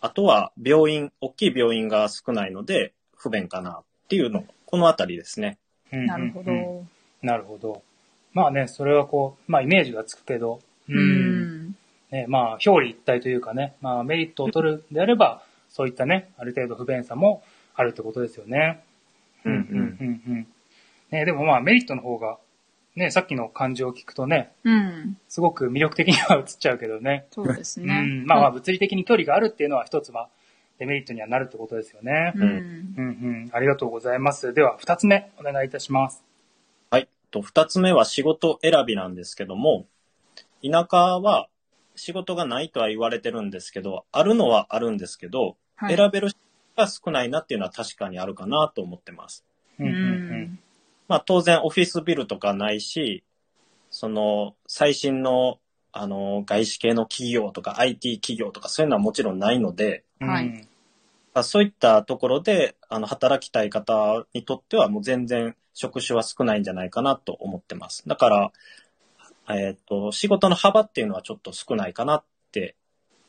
[SPEAKER 3] あとは病院、大きい病院が少ないので不便かなっていうの、このあたりですね。
[SPEAKER 2] うん
[SPEAKER 1] なるほど。
[SPEAKER 2] うんなるほど。まあね、それはこう、まあイメージがつくけど、
[SPEAKER 1] うん。
[SPEAKER 2] ね、まあ、表裏一体というかね、まあ、メリットを取るんであれば、そういったね、ある程度不便さもあるってことですよね。
[SPEAKER 3] うんうん
[SPEAKER 2] うんうん。ね、でもまあ、メリットの方が、ね、さっきの感情を聞くとね、
[SPEAKER 1] うん。
[SPEAKER 2] すごく魅力的には映っちゃうけどね。
[SPEAKER 1] そうです
[SPEAKER 2] う
[SPEAKER 1] ね。
[SPEAKER 2] ん。まあまあ、物理的に距離があるっていうのは一つは、デメリットにはなるってことですよね。
[SPEAKER 1] うん。
[SPEAKER 2] うんうん。ありがとうございます。では、二つ目、お願いいたします。
[SPEAKER 3] はい。と、二つ目は仕事選びなんですけども、田舎は仕事がないとは言われてるんですけど、あるのはあるんですけど、
[SPEAKER 1] はい。
[SPEAKER 3] 選べる人が少ないなっていうのは確かにあるかなと思ってます。
[SPEAKER 2] うんうん
[SPEAKER 3] まあ当然オフィスビルとかないし、その最新のあの外資系の企業とか IT 企業とかそういうのはもちろんないので、
[SPEAKER 2] うん。
[SPEAKER 1] はい
[SPEAKER 3] そういったところであの働きたい方にとってはもう全然職種は少ないんじゃないかなと思ってます。だから、えっ、と、仕事の幅っていうのはちょっと少ないかなって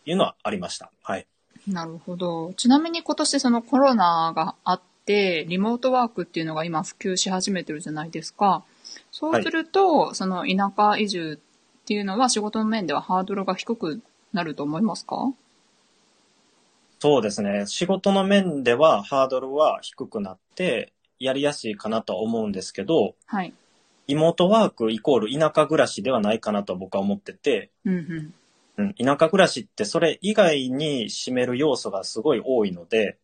[SPEAKER 3] いうのはありました。はい。
[SPEAKER 1] なるほど。ちなみに今年そのコロナがあって、リモートワークっていうのが今普及し始めてるじゃないですか。そうすると、その田舎移住っていうのは仕事の面ではハードルが低くなると思いますか？
[SPEAKER 3] そうですね。仕事の面ではハードルは低くなって、やりやすいかなとは思うんですけど、
[SPEAKER 1] はい。
[SPEAKER 3] リモートワークイコール田舎暮らしではないかなと僕は思ってて、
[SPEAKER 1] うんうん。
[SPEAKER 3] うん、田舎暮らしってそれ以外に占める要素がすごい多いので、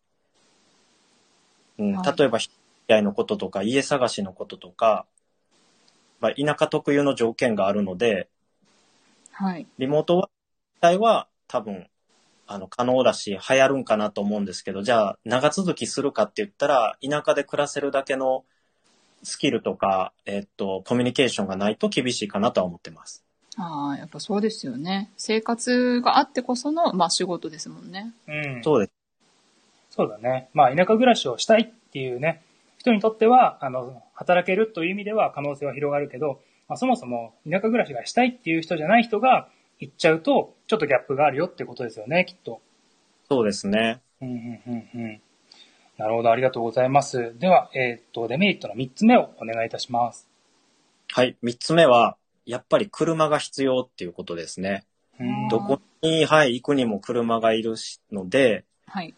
[SPEAKER 3] うん、
[SPEAKER 1] はい
[SPEAKER 3] 例えば、引き合いのこととか、家探しのこととか、まあ、田舎特有の条件があるので、
[SPEAKER 1] はい。
[SPEAKER 3] リモートワーク自体は多分、あの、可能だし、流行るんかなと思うんですけど、じゃあ、長続きするかって言ったら、田舎で暮らせるだけのスキルとか、えっと、コミュニケーションがないと厳しいかなとは思ってます。
[SPEAKER 1] ああ、やっぱそうですよね。生活があってこその、まあ仕事ですもんね。
[SPEAKER 2] うん。
[SPEAKER 3] そうです。
[SPEAKER 2] そうだね。まあ、田舎暮らしをしたいっていうね、人にとっては、あの、働けるという意味では可能性は広がるけど、まあ、そもそも田舎暮らしがしたいっていう人じゃない人が行っちゃうと、ちょっとギャップがあるよってことですよね、きっと。
[SPEAKER 3] そうですね。
[SPEAKER 2] うん、うん、うん、うん。なるほど、ありがとうございます。では、えーっと、デメリットの3つ目をお願いいたします。
[SPEAKER 3] はい。三つ目は、やっぱり車が必要っていうことですね。
[SPEAKER 2] うん
[SPEAKER 3] どこに、はい、行くにも車がいるしので、
[SPEAKER 1] はい。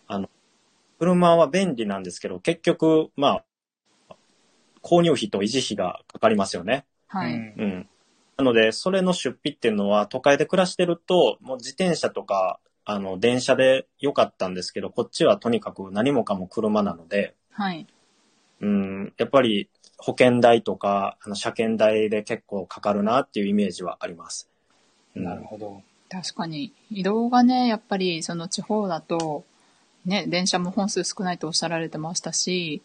[SPEAKER 3] 車は便利なんですけど、結局、まあ、購入費と維持費がかかりますよね。
[SPEAKER 1] はい。
[SPEAKER 2] うん
[SPEAKER 3] うん。なので、それの出費っていうのは、都会で暮らしてると、もう自転車とか、あの、電車で良かったんですけど、こっちはとにかく何もかも車なので、
[SPEAKER 1] はい。
[SPEAKER 3] うん、やっぱり保険代とか、あの、車検代で結構かかるなっていうイメージはあります。うん
[SPEAKER 2] なるほど。
[SPEAKER 1] 確かに。移動がね、やっぱりその地方だと、ね、電車も本数少ないとおっしゃられてましたし、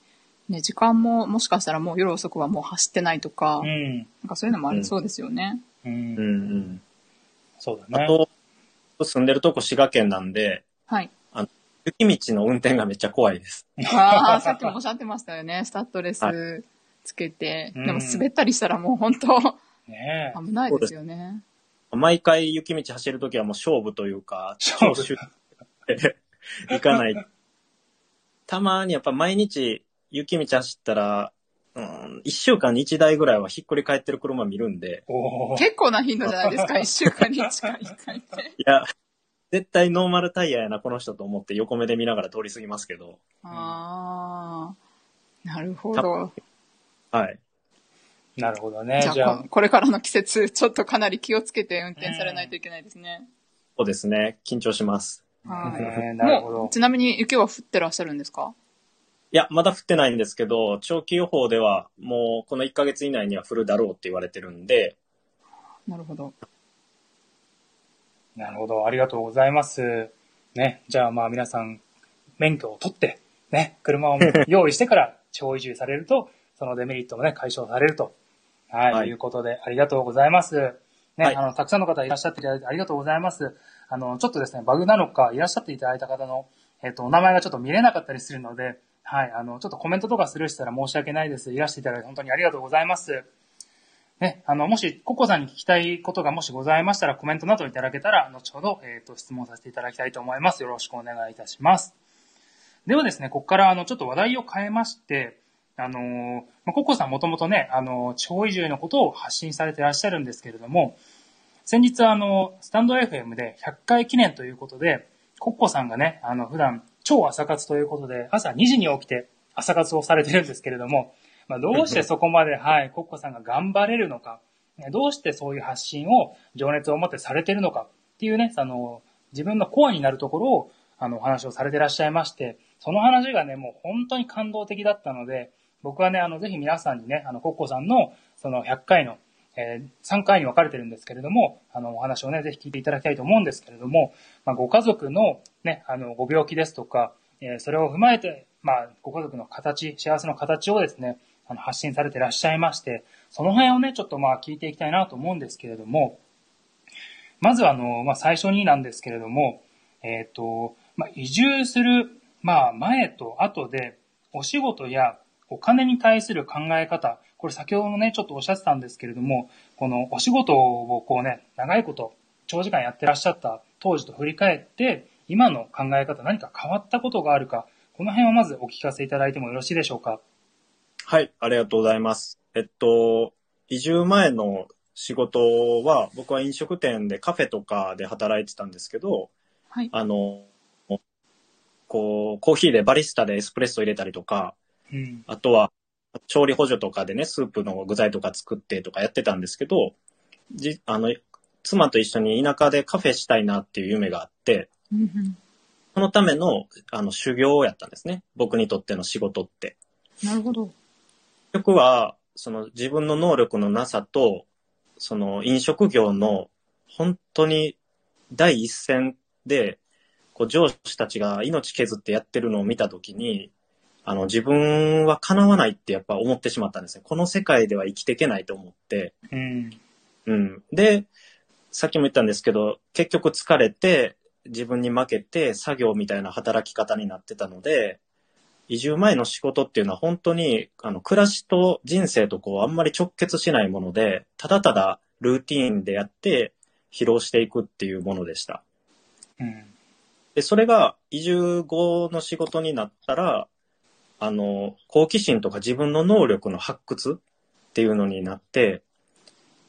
[SPEAKER 1] ね、時間ももしかしたらもう夜遅くはもう走ってないとか、
[SPEAKER 2] うん。
[SPEAKER 1] なんかそういうのもありそうですよね。
[SPEAKER 2] うん。
[SPEAKER 3] うんうん。
[SPEAKER 2] そうだね。
[SPEAKER 3] あと、住んでるとこ滋賀県なんで、
[SPEAKER 1] はい。
[SPEAKER 3] 雪道の運転がめっちゃ怖いです。
[SPEAKER 1] ああ、さっきもおっしゃってましたよね。スタッドレス
[SPEAKER 3] は
[SPEAKER 1] つけて。
[SPEAKER 2] うん
[SPEAKER 1] でも滑ったりしたらもう本当
[SPEAKER 2] ねえ。
[SPEAKER 1] 危ないですよね。
[SPEAKER 3] 毎回雪道走るときはもう勝負というか、
[SPEAKER 2] 勝負
[SPEAKER 3] 行かない。たまにやっぱ毎日雪道走ったら、うん、一週間に一台ぐらいはひっくり返ってる車見るんで、
[SPEAKER 2] おー
[SPEAKER 1] 結構な頻度じゃないですか。一週間に一回一回って。
[SPEAKER 3] いや、絶対ノーマルタイヤやな、この人と思って横目で見ながら通り過ぎますけど、
[SPEAKER 1] ああ、なるほど。
[SPEAKER 3] はい。
[SPEAKER 2] なるほどね。
[SPEAKER 1] じゃあ
[SPEAKER 2] じゃあ
[SPEAKER 1] こ、これからの季節、ちょっとかなり気をつけて運転されないといけないですね。
[SPEAKER 3] そうですね。緊張します。
[SPEAKER 1] はい。
[SPEAKER 2] ね なるほど
[SPEAKER 1] もう、。ちなみに雪は降ってらっしゃるんですか？
[SPEAKER 3] いや、まだ降ってないんですけど、長期予報ではもうこの1ヶ月以内には降るだろうって言われてるんで、
[SPEAKER 1] なるほど。
[SPEAKER 2] なるほど。ありがとうございます。ね。じゃあまあ皆さん、免許を取って、ね、車を用意してから地方移住されると、そのデメリットもね、解消されると。はい。
[SPEAKER 3] はい
[SPEAKER 2] い、うことで、ありがとうございます。ね、
[SPEAKER 3] はい
[SPEAKER 2] あの、たくさんの方いらっしゃっていただいてありがとうございます。あの、ちょっとですね、バグなのか、いらっしゃっていただいた方の、えっ、と、お名前がちょっと見れなかったりするので、はい、あの、ちょっとコメントとかスルーしたら申し訳ないです。いらしていただいて本当にありがとうございます。ね、あの、もし、ココさんに聞きたいことがもしございましたら、コメントなどいただけたら、後ほど、えっ、と、質問させていただきたいと思います。よろしくお願いいたします。ではですね、ここから、あの、ちょっと話題を変えまして、あのーまあココさんもともとね、あのー地方移住のことを発信されていらっしゃるんですけれども、先日あの、スタンド FM で100回記念ということで、コッコさんがね、あの、普段超朝活ということで、朝2時に起きて朝活をされてるんですけれども、まあ、どうしてそこまで、はい、コッコさんが頑張れるのか、どうしてそういう発信を情熱を持ってされてるのかっていうね、あの、自分のコアになるところを、あの、お話をされてらっしゃいまして、その話がね、もう本当に感動的だったので、僕はね、あの、ぜひ皆さんにね、あの、コッコさんの、その100回の、えー、3回に分かれてるんですけれども、あの、お話をね、ぜひ聞いていただきたいと思うんですけれども、まあ、ご家族のね、あの、ご病気ですとか、えー、それを踏まえて、まあ、ご家族の形、幸せの形をですね、あの、発信されてらっしゃいまして、その辺をね、ちょっとまあ、聞いていきたいなと思うんですけれども、まずあの、まあ、最初になんですけれども、えっ、ー、と、まあ、移住する、まあ、前と後で、お仕事やお金に対する考え方、これ先ほどもね、ちょっとおっしゃってたんですけれども、このお仕事をこうね、長いこと、長時間やってらっしゃった当時と振り返って、今の考え方何か変わったことがあるか、この辺をまずお聞かせいただいてもよろしいでしょうか？
[SPEAKER 3] はい、ありがとうございます。えっと、移住前の仕事は、僕は飲食店でカフェとかで働いてたんですけど、
[SPEAKER 1] はい、
[SPEAKER 3] あの、こう、コーヒーでバリスタでエスプレッソ入れたりとか、
[SPEAKER 2] うん、
[SPEAKER 3] あとは、調理補助とかでね、スープの具材とか作ってとかやってたんですけど、じ、あの、妻と一緒に田舎でカフェしたいなっていう夢があって、
[SPEAKER 1] うん
[SPEAKER 3] そのための、あの、修行をやったんですね。僕にとっての仕事って。
[SPEAKER 1] なるほど。
[SPEAKER 3] 結局は、その自分の能力のなさと、その飲食業の本当に第一線で、こう上司たちが命削ってやってるのを見たときに、あの自分は叶わないってやっぱ思ってしまったんですね。この世界では生きていけないと思って。
[SPEAKER 2] うん。
[SPEAKER 3] うん。で、さっきも言ったんですけど、結局疲れて、自分に負けて作業みたいな働き方になってたので、移住前の仕事っていうのは本当に、あの、暮らしと人生とこう、あんまり直結しないもので、ただただルーティーンでやって疲労していくっていうものでした。
[SPEAKER 2] うん。
[SPEAKER 3] で、それが移住後の仕事になったら、あの、好奇心とか自分の能力の発掘っていうのになって、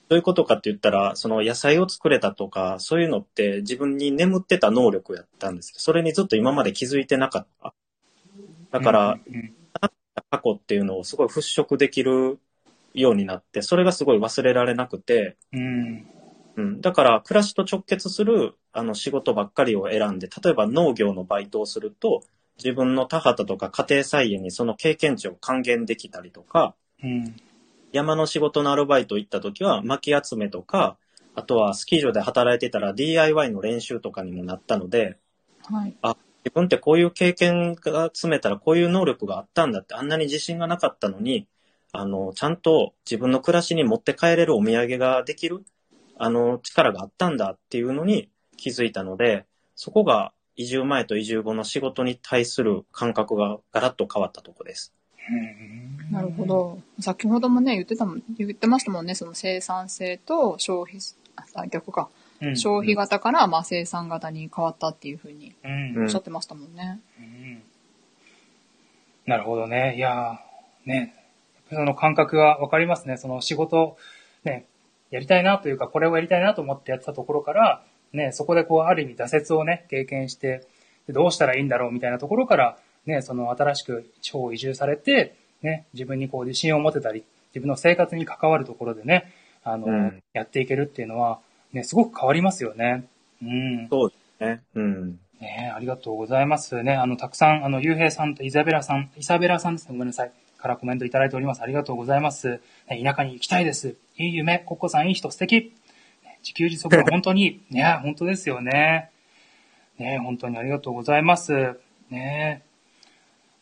[SPEAKER 3] どういうことかって言ったら、その野菜を作れたとか、そういうのって自分に眠ってた能力やったんですけど、それにずっと今まで気づいてなかった。だから、
[SPEAKER 2] うんうん、
[SPEAKER 3] 過去っていうのをすごい払拭できるようになって、それがすごい忘れられなくて、
[SPEAKER 2] うん、
[SPEAKER 3] うん、だから暮らしと直結するあの仕事ばっかりを選んで、例えば農業のバイトをすると、自分の田畑とか家庭菜園にその経験値を還元できたりとか、
[SPEAKER 2] うん。
[SPEAKER 3] 山の仕事のアルバイト行った時は薪集めとか、あとはスキー場で働いてたら DIY の練習とかにもなったので、
[SPEAKER 1] はい、
[SPEAKER 3] あ、自分ってこういう経験が詰めたらこういう能力があったんだって、あんなに自信がなかったのに、あの、ちゃんと自分の暮らしに持って帰れるお土産ができる、あの、力があったんだっていうのに気づいたので、そこが移住前と移住後の仕事に対する感覚がガラッと変わったとこです。
[SPEAKER 1] なるほど。先ほどもね、言ってたもん、言ってましたもんね、その生産性と消費、あ、逆か。うん、消費型からまあ生産型に変わったっていうふうにおっしゃってましたもんね。
[SPEAKER 2] うん、なるほどね。いやね、その感覚がわかりますね。その仕事、ね、やりたいなというか、これをやりたいなと思ってやってたところから、ね、そこでこう、ある意味挫折をね、経験して、どうしたらいいんだろうみたいなところから、ね、その新しく地方移住されて、ね、自分にこう自信を持てたり、自分の生活に関わるところでね、あの、うん、やっていけるっていうのは、ね、すごく変わりますよね。うん。
[SPEAKER 3] そうですね。うん。
[SPEAKER 2] ねありがとうございますね。あの、たくさん、あの、ゆうへいさんとイザベラさん、イサベラさんですね。ごめんなさい。からコメントいただいております。ありがとうございます。ね、田舎に行きたいです。いい夢。コッコさんいい人素敵。自給自足は本当に、ね、本当ですよね。ね、本当にありがとうございます。ね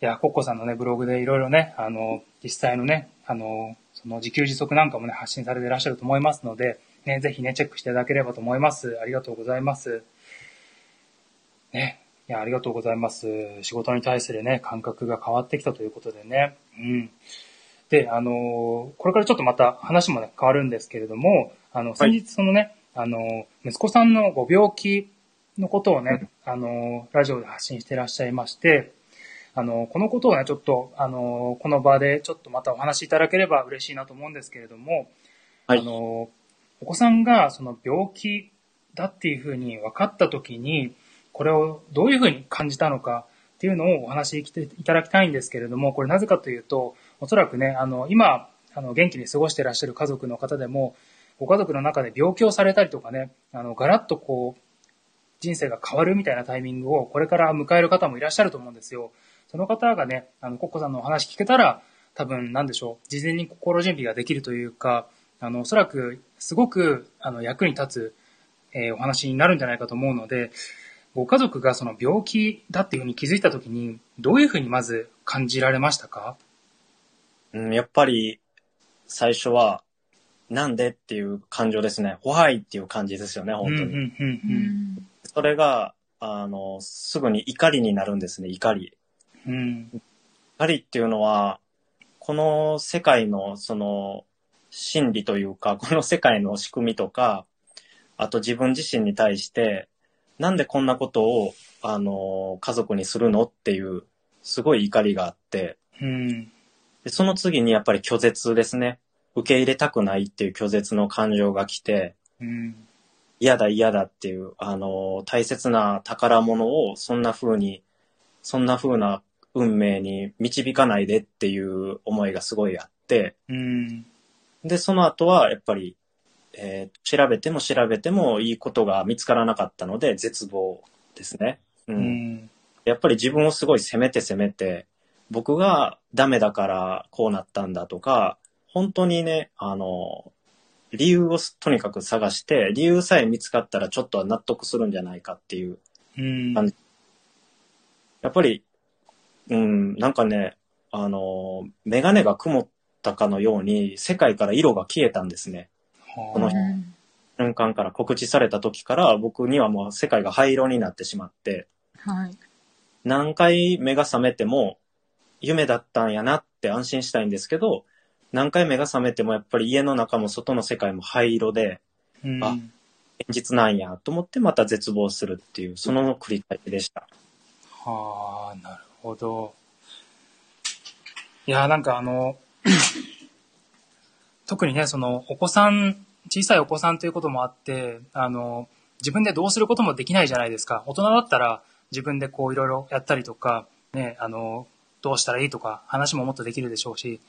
[SPEAKER 2] いや、コッコさんのね、ブログでいろいろね、あの、実際のね、あの、その自給自足なんかもね、発信されていらっしゃると思いますので、ね、ぜひね、チェックしていただければと思います。ありがとうございます。ね、いや、ありがとうございます。仕事に対するね、感覚が変わってきたということでね。うん。で、あのこれからちょっとまた話もね、変わるんですけれども、あの、先日そのね、はい、あの息子さんのご病気のことをね、あのラジオで発信していらっしゃいまして、あの、このことをね、ちょっと、あの、この場でちょっとまたお話しいただければ嬉しいなと思うんですけれども、はい、あの、お子さんがその病気だっていうふうに分かった時に、これをどういうふうに感じたのかっていうのをお話しいただきたいんですけれども、これなぜかというと、おそらくね、あの、今、あの、元気に過ごしていらっしゃる家族の方でも、ご家族の中で病気をされたりとかね、あの、ガラッとこう、人生が変わるみたいなタイミングをこれから迎える方もいらっしゃると思うんですよ。その方がね、あの、コッコさんのお話聞けたら、多分、なんでしょう、事前に心準備ができるというか、あの、おそらく、すごく、あの、役に立つ、えー、お話になるんじゃないかと思うので、ご家族がその病気だっていうふうに気づいたときに、どういうふうにまず感じられましたか？
[SPEAKER 3] うん、やっぱり、最初は、なんでっていう感情ですね。怖いっていう感じですよね、本当に。うんうんうんうんそれが、あの、すぐに怒りになるんですね、怒り。うん。怒りっていうのは、この世界の、その、心理というか、この世界の仕組みとか、あと自分自身に対して、なんでこんなことを、あの、家族にするのっていう、すごい怒りがあって、うん、でその次にやっぱり拒絶ですね。受け入れたくないっていう拒絶の感情が来て、うん、嫌だ嫌だっていう、あの、大切な宝物をそんな風に、そんな風な運命に導かないでっていう思いがすごいあって、うん、で、その後はやっぱり、えー、調べても調べてもいいことが見つからなかったので、絶望ですね。うん。うん、やっぱり自分をすごい責めて責めて、僕がダメだからこうなったんだとか、本当にね、あの、理由をとにかく探して、理由さえ見つかったらちょっとは納得するんじゃないかっていう。感じ。やっぱり、うん、なんかね、あの、メガネが曇ったかのように、世界から色が消えたんですね。この瞬間から告知された時から、僕にはもう世界が灰色になってしまって、はい、何回目が覚めても、夢だったんやなって安心したいんですけど、何回目が覚めてもやっぱり家の中も外の世界も灰色で、うん、あ、現実なんやと思ってまた絶望するっていう、その繰り返しでした。
[SPEAKER 2] はあ、なるほど。いや、なんかあの、特にね、その、お子さん、小さいお子さんということもあって、あの、自分でどうすることもできないじゃないですか。大人だったら自分でこういろいろやったりとか、ね、あの、どうしたらいいとか話ももっとできるでしょうし、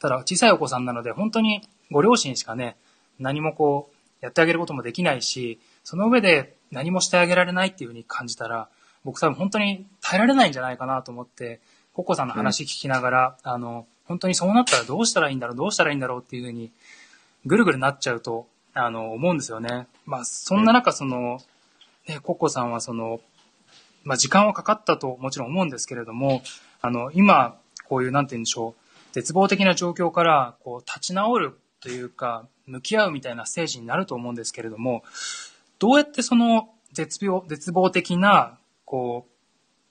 [SPEAKER 2] ただ小さいお子さんなので本当にご両親しかね、何もこう、やってあげることもできないし、その上で何もしてあげられないっていうふうに感じたら、僕多分本当に耐えられないんじゃないかなと思って、ココさんの話聞きながら、うん、あの、本当にそうなったらどうしたらいいんだろう、どうしたらいいんだろうっていうふうに、ぐるぐるなっちゃうと、あの、思うんですよね。まあ、そんな中、その、ね、ココさんはその、まあ、時間はかかったともちろん思うんですけれども、あの、今、こういう、なんて言うんでしょう、絶望的な状況から、こう、立ち直るというか、向き合うみたいなステージになると思うんですけれども、どうやってその絶病、絶望的な、こう、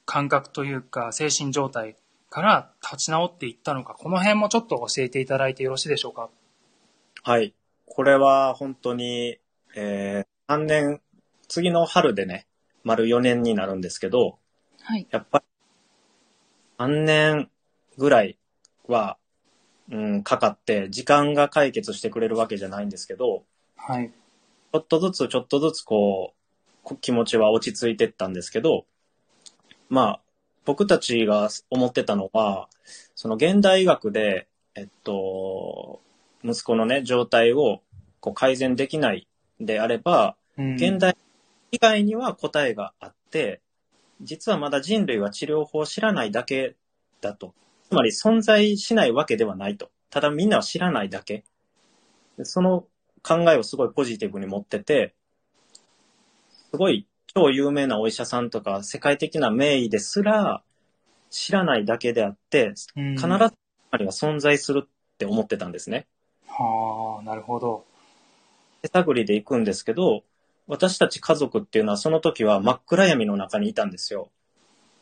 [SPEAKER 2] 感覚というか、精神状態から立ち直っていったのか、この辺もちょっと教えていただいてよろしいでしょうか？
[SPEAKER 3] はい。これは本当に、えー、3年、次の春でね、丸4年になるんですけど、はい。やっぱり、3年ぐらいは、うん、かかって、時間が解決してくれるわけじゃないんですけど、はい。ちょっとずつちょっとずつこう、気持ちは落ち着いてったんですけど、まあ、僕たちが思ってたのは、その現代医学で、えっと、息子のね、状態をこう改善できないであれば、うん、現代以外には答えがあって、実はまだ人類は治療法を知らないだけだと。つまり存在しないわけではないと。ただみんなは知らないだけ。その考えをすごいポジティブに持ってて、すごい超有名なお医者さんとか世界的な名医ですら知らないだけであって、必ずは存在するって思ってたんですね。
[SPEAKER 2] はあ、なるほど。
[SPEAKER 3] 手探りで行くんですけど、私たち家族っていうのはその時は真っ暗闇の中にいたんですよ。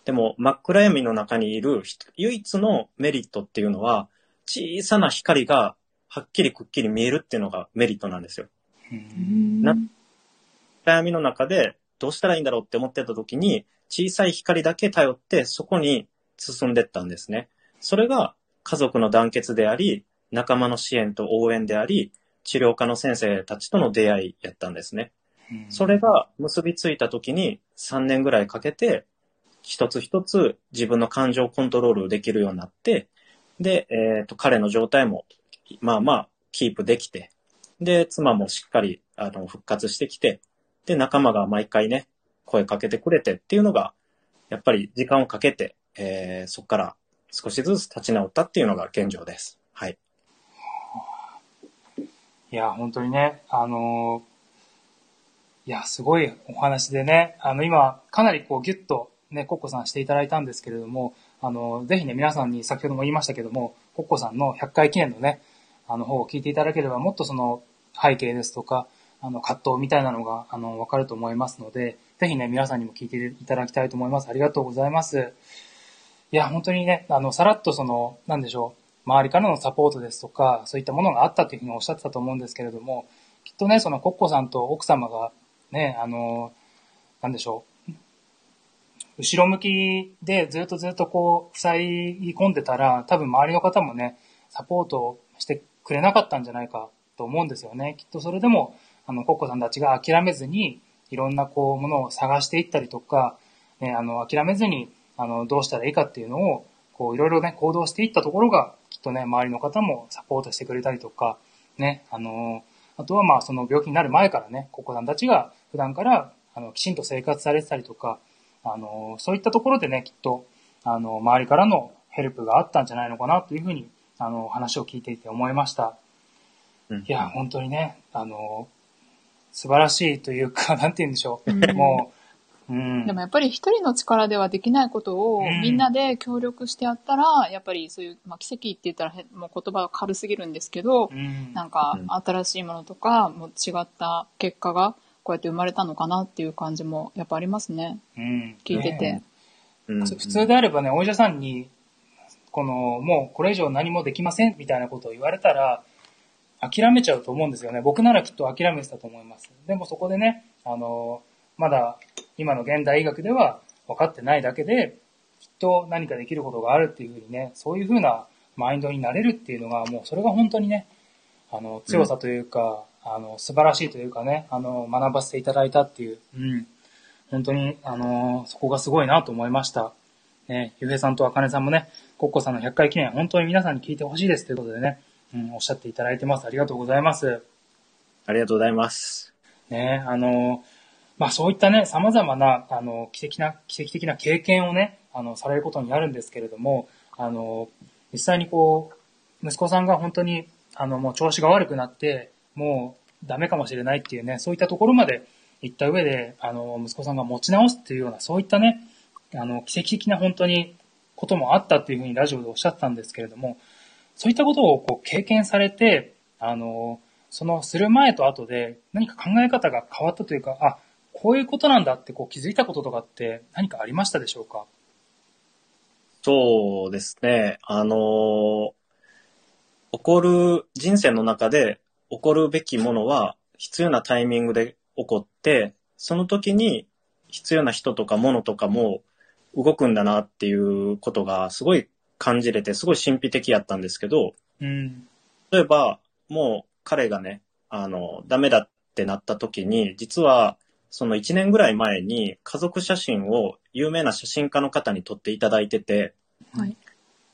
[SPEAKER 3] でも真っ暗闇の中にいる唯一のメリットっていうのは、小さな光がはっきりくっきり見えるっていうのがメリットなんですよ。な暗闇の中でどうしたらいいんだろうって思ってた時に、小さい光だけ頼ってそこに進んでったんですね。それが家族の団結であり、仲間の支援と応援であり、治療科の先生たちとの出会いやったんですね。それが結びついた時に3年ぐらいかけて、一つ一つ自分の感情をコントロールできるようになって、で、えっ、と、彼の状態も、まあまあ、キープできて、で、妻もしっかり、あの、復活してきて、で、仲間が毎回ね、声かけてくれてっていうのが、やっぱり時間をかけて、えーそこから少しずつ立ち直ったっていうのが現状です。はい。
[SPEAKER 2] いや、本当にね、あのーいや、すごいお話でね、あの、今、かなりこう、ギュッとね、コッコさんしていただいたんですけれども、あの、ぜひね、皆さんに先ほども言いましたけども、コッコさんの100回記念のね、あの方を聞いていただければ、もっとその背景ですとか、あの、葛藤みたいなのが、あの、わかると思いますので、ぜひね、皆さんにも聞いていただきたいと思います。ありがとうございます。いや、本当にね、あの、さらっとその、なんでしょう、周りからのサポートですとか、そういったものがあったというふうにおっしゃってたと思うんですけれども、きっとね、そのコッコさんと奥様が、ね、あの、なんでしょう、後ろ向きでずっとずっとこう、塞ぎ込んでたら、多分周りの方もね、サポートしてくれなかったんじゃないかと思うんですよね。きっとそれでも、あの、コッコさんたちが諦めずに、いろんなこう、ものを探していったりとか、ね、あの、諦めずに、あの、どうしたらいいかっていうのを、こう、いろいろね、行動していったところが、きっとね、周りの方もサポートしてくれたりとか、ね、あの、あとはまあ、その病気になる前からね、コッコさんたちが普段から、あの、きちんと生活されてたりとか、あの、そういったところでね、きっと、あの、周りからのヘルプがあったんじゃないのかなというふうに、あの、話を聞いていて思いました。
[SPEAKER 3] うん
[SPEAKER 2] いや、本当にね、あの、素晴らしいというか、なんて言うんでしょう。
[SPEAKER 1] うん
[SPEAKER 2] もう、うん。
[SPEAKER 1] でもやっぱり一人の力ではできないことを
[SPEAKER 2] うん
[SPEAKER 1] みんなで協力してやったら、やっぱりそういう、まあ、奇跡って言ったらへもう言葉が軽すぎるんですけど、
[SPEAKER 2] うん、
[SPEAKER 1] なんか
[SPEAKER 3] うん
[SPEAKER 1] 新しいものとか、もう違った結果がこうやって生まれたのかなっていう感じもやっぱありますね。
[SPEAKER 2] うん、
[SPEAKER 1] 聞いてて。
[SPEAKER 2] ね
[SPEAKER 3] うん
[SPEAKER 2] 普通であればね、お医者さんに、この、もうこれ以上何もできませんみたいなことを言われたら、諦めちゃうと思うんですよね。僕ならきっと諦めてたと思います。でもそこでね、あの、まだ今の現代医学では分かってないだけで、きっと何かできることがあるっていうふうにね、そういうふうなマインドになれるっていうのが、もうそれが本当にね、あの、強さというか、あの、素晴らしいというかね、あの、学ばせていただいたっていう、うん。本当に、あの、そこがすごいなと思いました。ね、ゆうへいさんとあかねさんもね、コッコさんの100回記念、本当に皆さんに聞いてほしいですということでね、うん、おっしゃっていただいてます。ありがとうございます。
[SPEAKER 3] ありがとうございます。
[SPEAKER 2] ね、あの、まあそういったね、様々な、あの、奇跡な、奇跡的な経験をね、あの、されることになるんですけれども、あの、実際にこう、息子さんが本当に、あの、もう調子が悪くなって、もうダメかもしれないっていうね、そういったところまで行った上で、あの、息子さんが持ち直すっていうような、そういったね、あの、奇跡的な本当にこともあったっていうふうにラジオでおっしゃったんですけれども、そういったことをこう経験されて、あの、そのする前と後で何か考え方が変わったというか、あ、こういうことなんだってこう気づいたこととかって何かありましたでしょうか？
[SPEAKER 3] そうですね。あのー起こる、人生の中で起こるべきものは必要なタイミングで起こって、その時に必要な人とか物とかも動くんだなっていうことがすごい感じれて、すごい神秘的やったんですけど、
[SPEAKER 2] うん。
[SPEAKER 3] 例えば、もう彼がね、あの、ダメだってなった時に、実は、その1年ぐらい前に家族写真を有名な写真家の方に撮っていただいてて、
[SPEAKER 1] はい。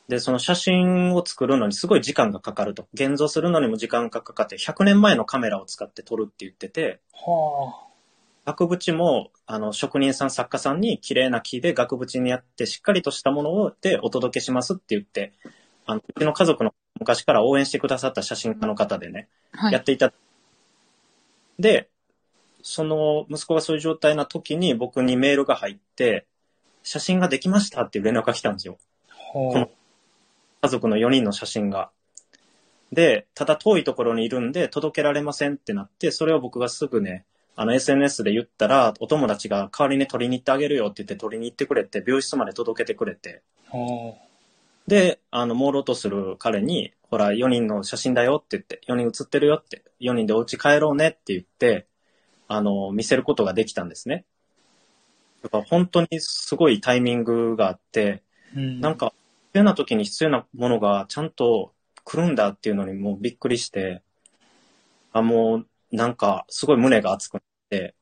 [SPEAKER 3] で、その写真を作るのにすごい時間がかかると。現像するのにも時間がかかって、100年前のカメラを使って撮るって言ってて、
[SPEAKER 2] は
[SPEAKER 3] 額縁も、あの、職人さん、作家さんに綺麗な木で額縁にやって、しっかりとしたものをでお届けしますって言って、あの、うちの家族の昔から応援してくださった写真家の方でね、
[SPEAKER 1] はい。
[SPEAKER 3] やっていた。で、その息子がそういう状態な時に僕にメールが入って、写真ができましたっていう連絡が来たんですよ。
[SPEAKER 2] あ。は
[SPEAKER 3] 家族の4人の写真が。で、ただ遠いところにいるんで届けられませんってなって、それを僕がすぐね、あの SNS で言ったら、お友達が代わりに取りに行ってあげるよって言って取りに行ってくれて、病室まで届けてくれて、で、あの、朦朧とする彼に、ほら、4人の写真だよって言って、4人写ってるよって、4人でお家帰ろうねって言って、あの、見せることができたんですね。だから本当にすごいタイミングがあって、
[SPEAKER 2] あ。うん。
[SPEAKER 3] なん、か、必要な時に必要なものがちゃんと来るんだっていうのにもうびっくりして、あ、もう、なんか、すごい胸が熱くなって、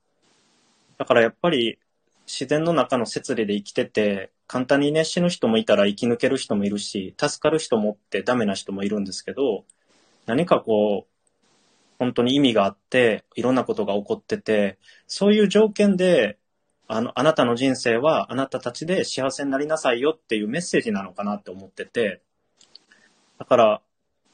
[SPEAKER 3] だからやっぱり、自然の中の摂理で生きてて、簡単にね、死ぬ人もいたら生き抜ける人もいるし、助かる人もってダメな人もいるんですけど、何かこう、本当に意味があって、いろんなことが起こってて、そういう条件で、あの、あなたの人生はあなたたちで幸せになりなさいよっていうメッセージなのかなって思ってて、だから、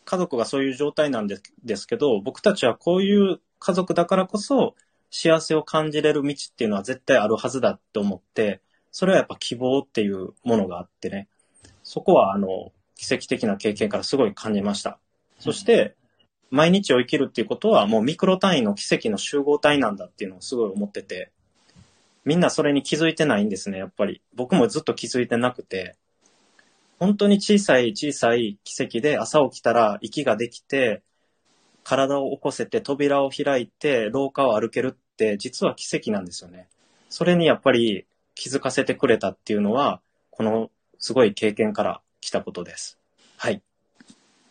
[SPEAKER 3] 家族がそういう状態なんですですけど、僕たちはこういう家族だからこそ、幸せを感じれる道っていうのは絶対あるはずだって思って、それはやっぱ希望っていうものがあってね、そこはあの、奇跡的な経験からすごい感じました。そして、毎日を生きるっていうことはもうミクロ単位の奇跡の集合体なんだっていうのをすごい思ってて、みんなそれに気づいてないんですね、やっぱり。僕もずっと気づいてなくて、本当に小さい小さい奇跡で朝起きたら息ができて、体を起こせて扉を開いて廊下を歩けるって実は奇跡なんですよね。それにやっぱり気づかせてくれたっていうのは、このすごい経験から来たことです。はい。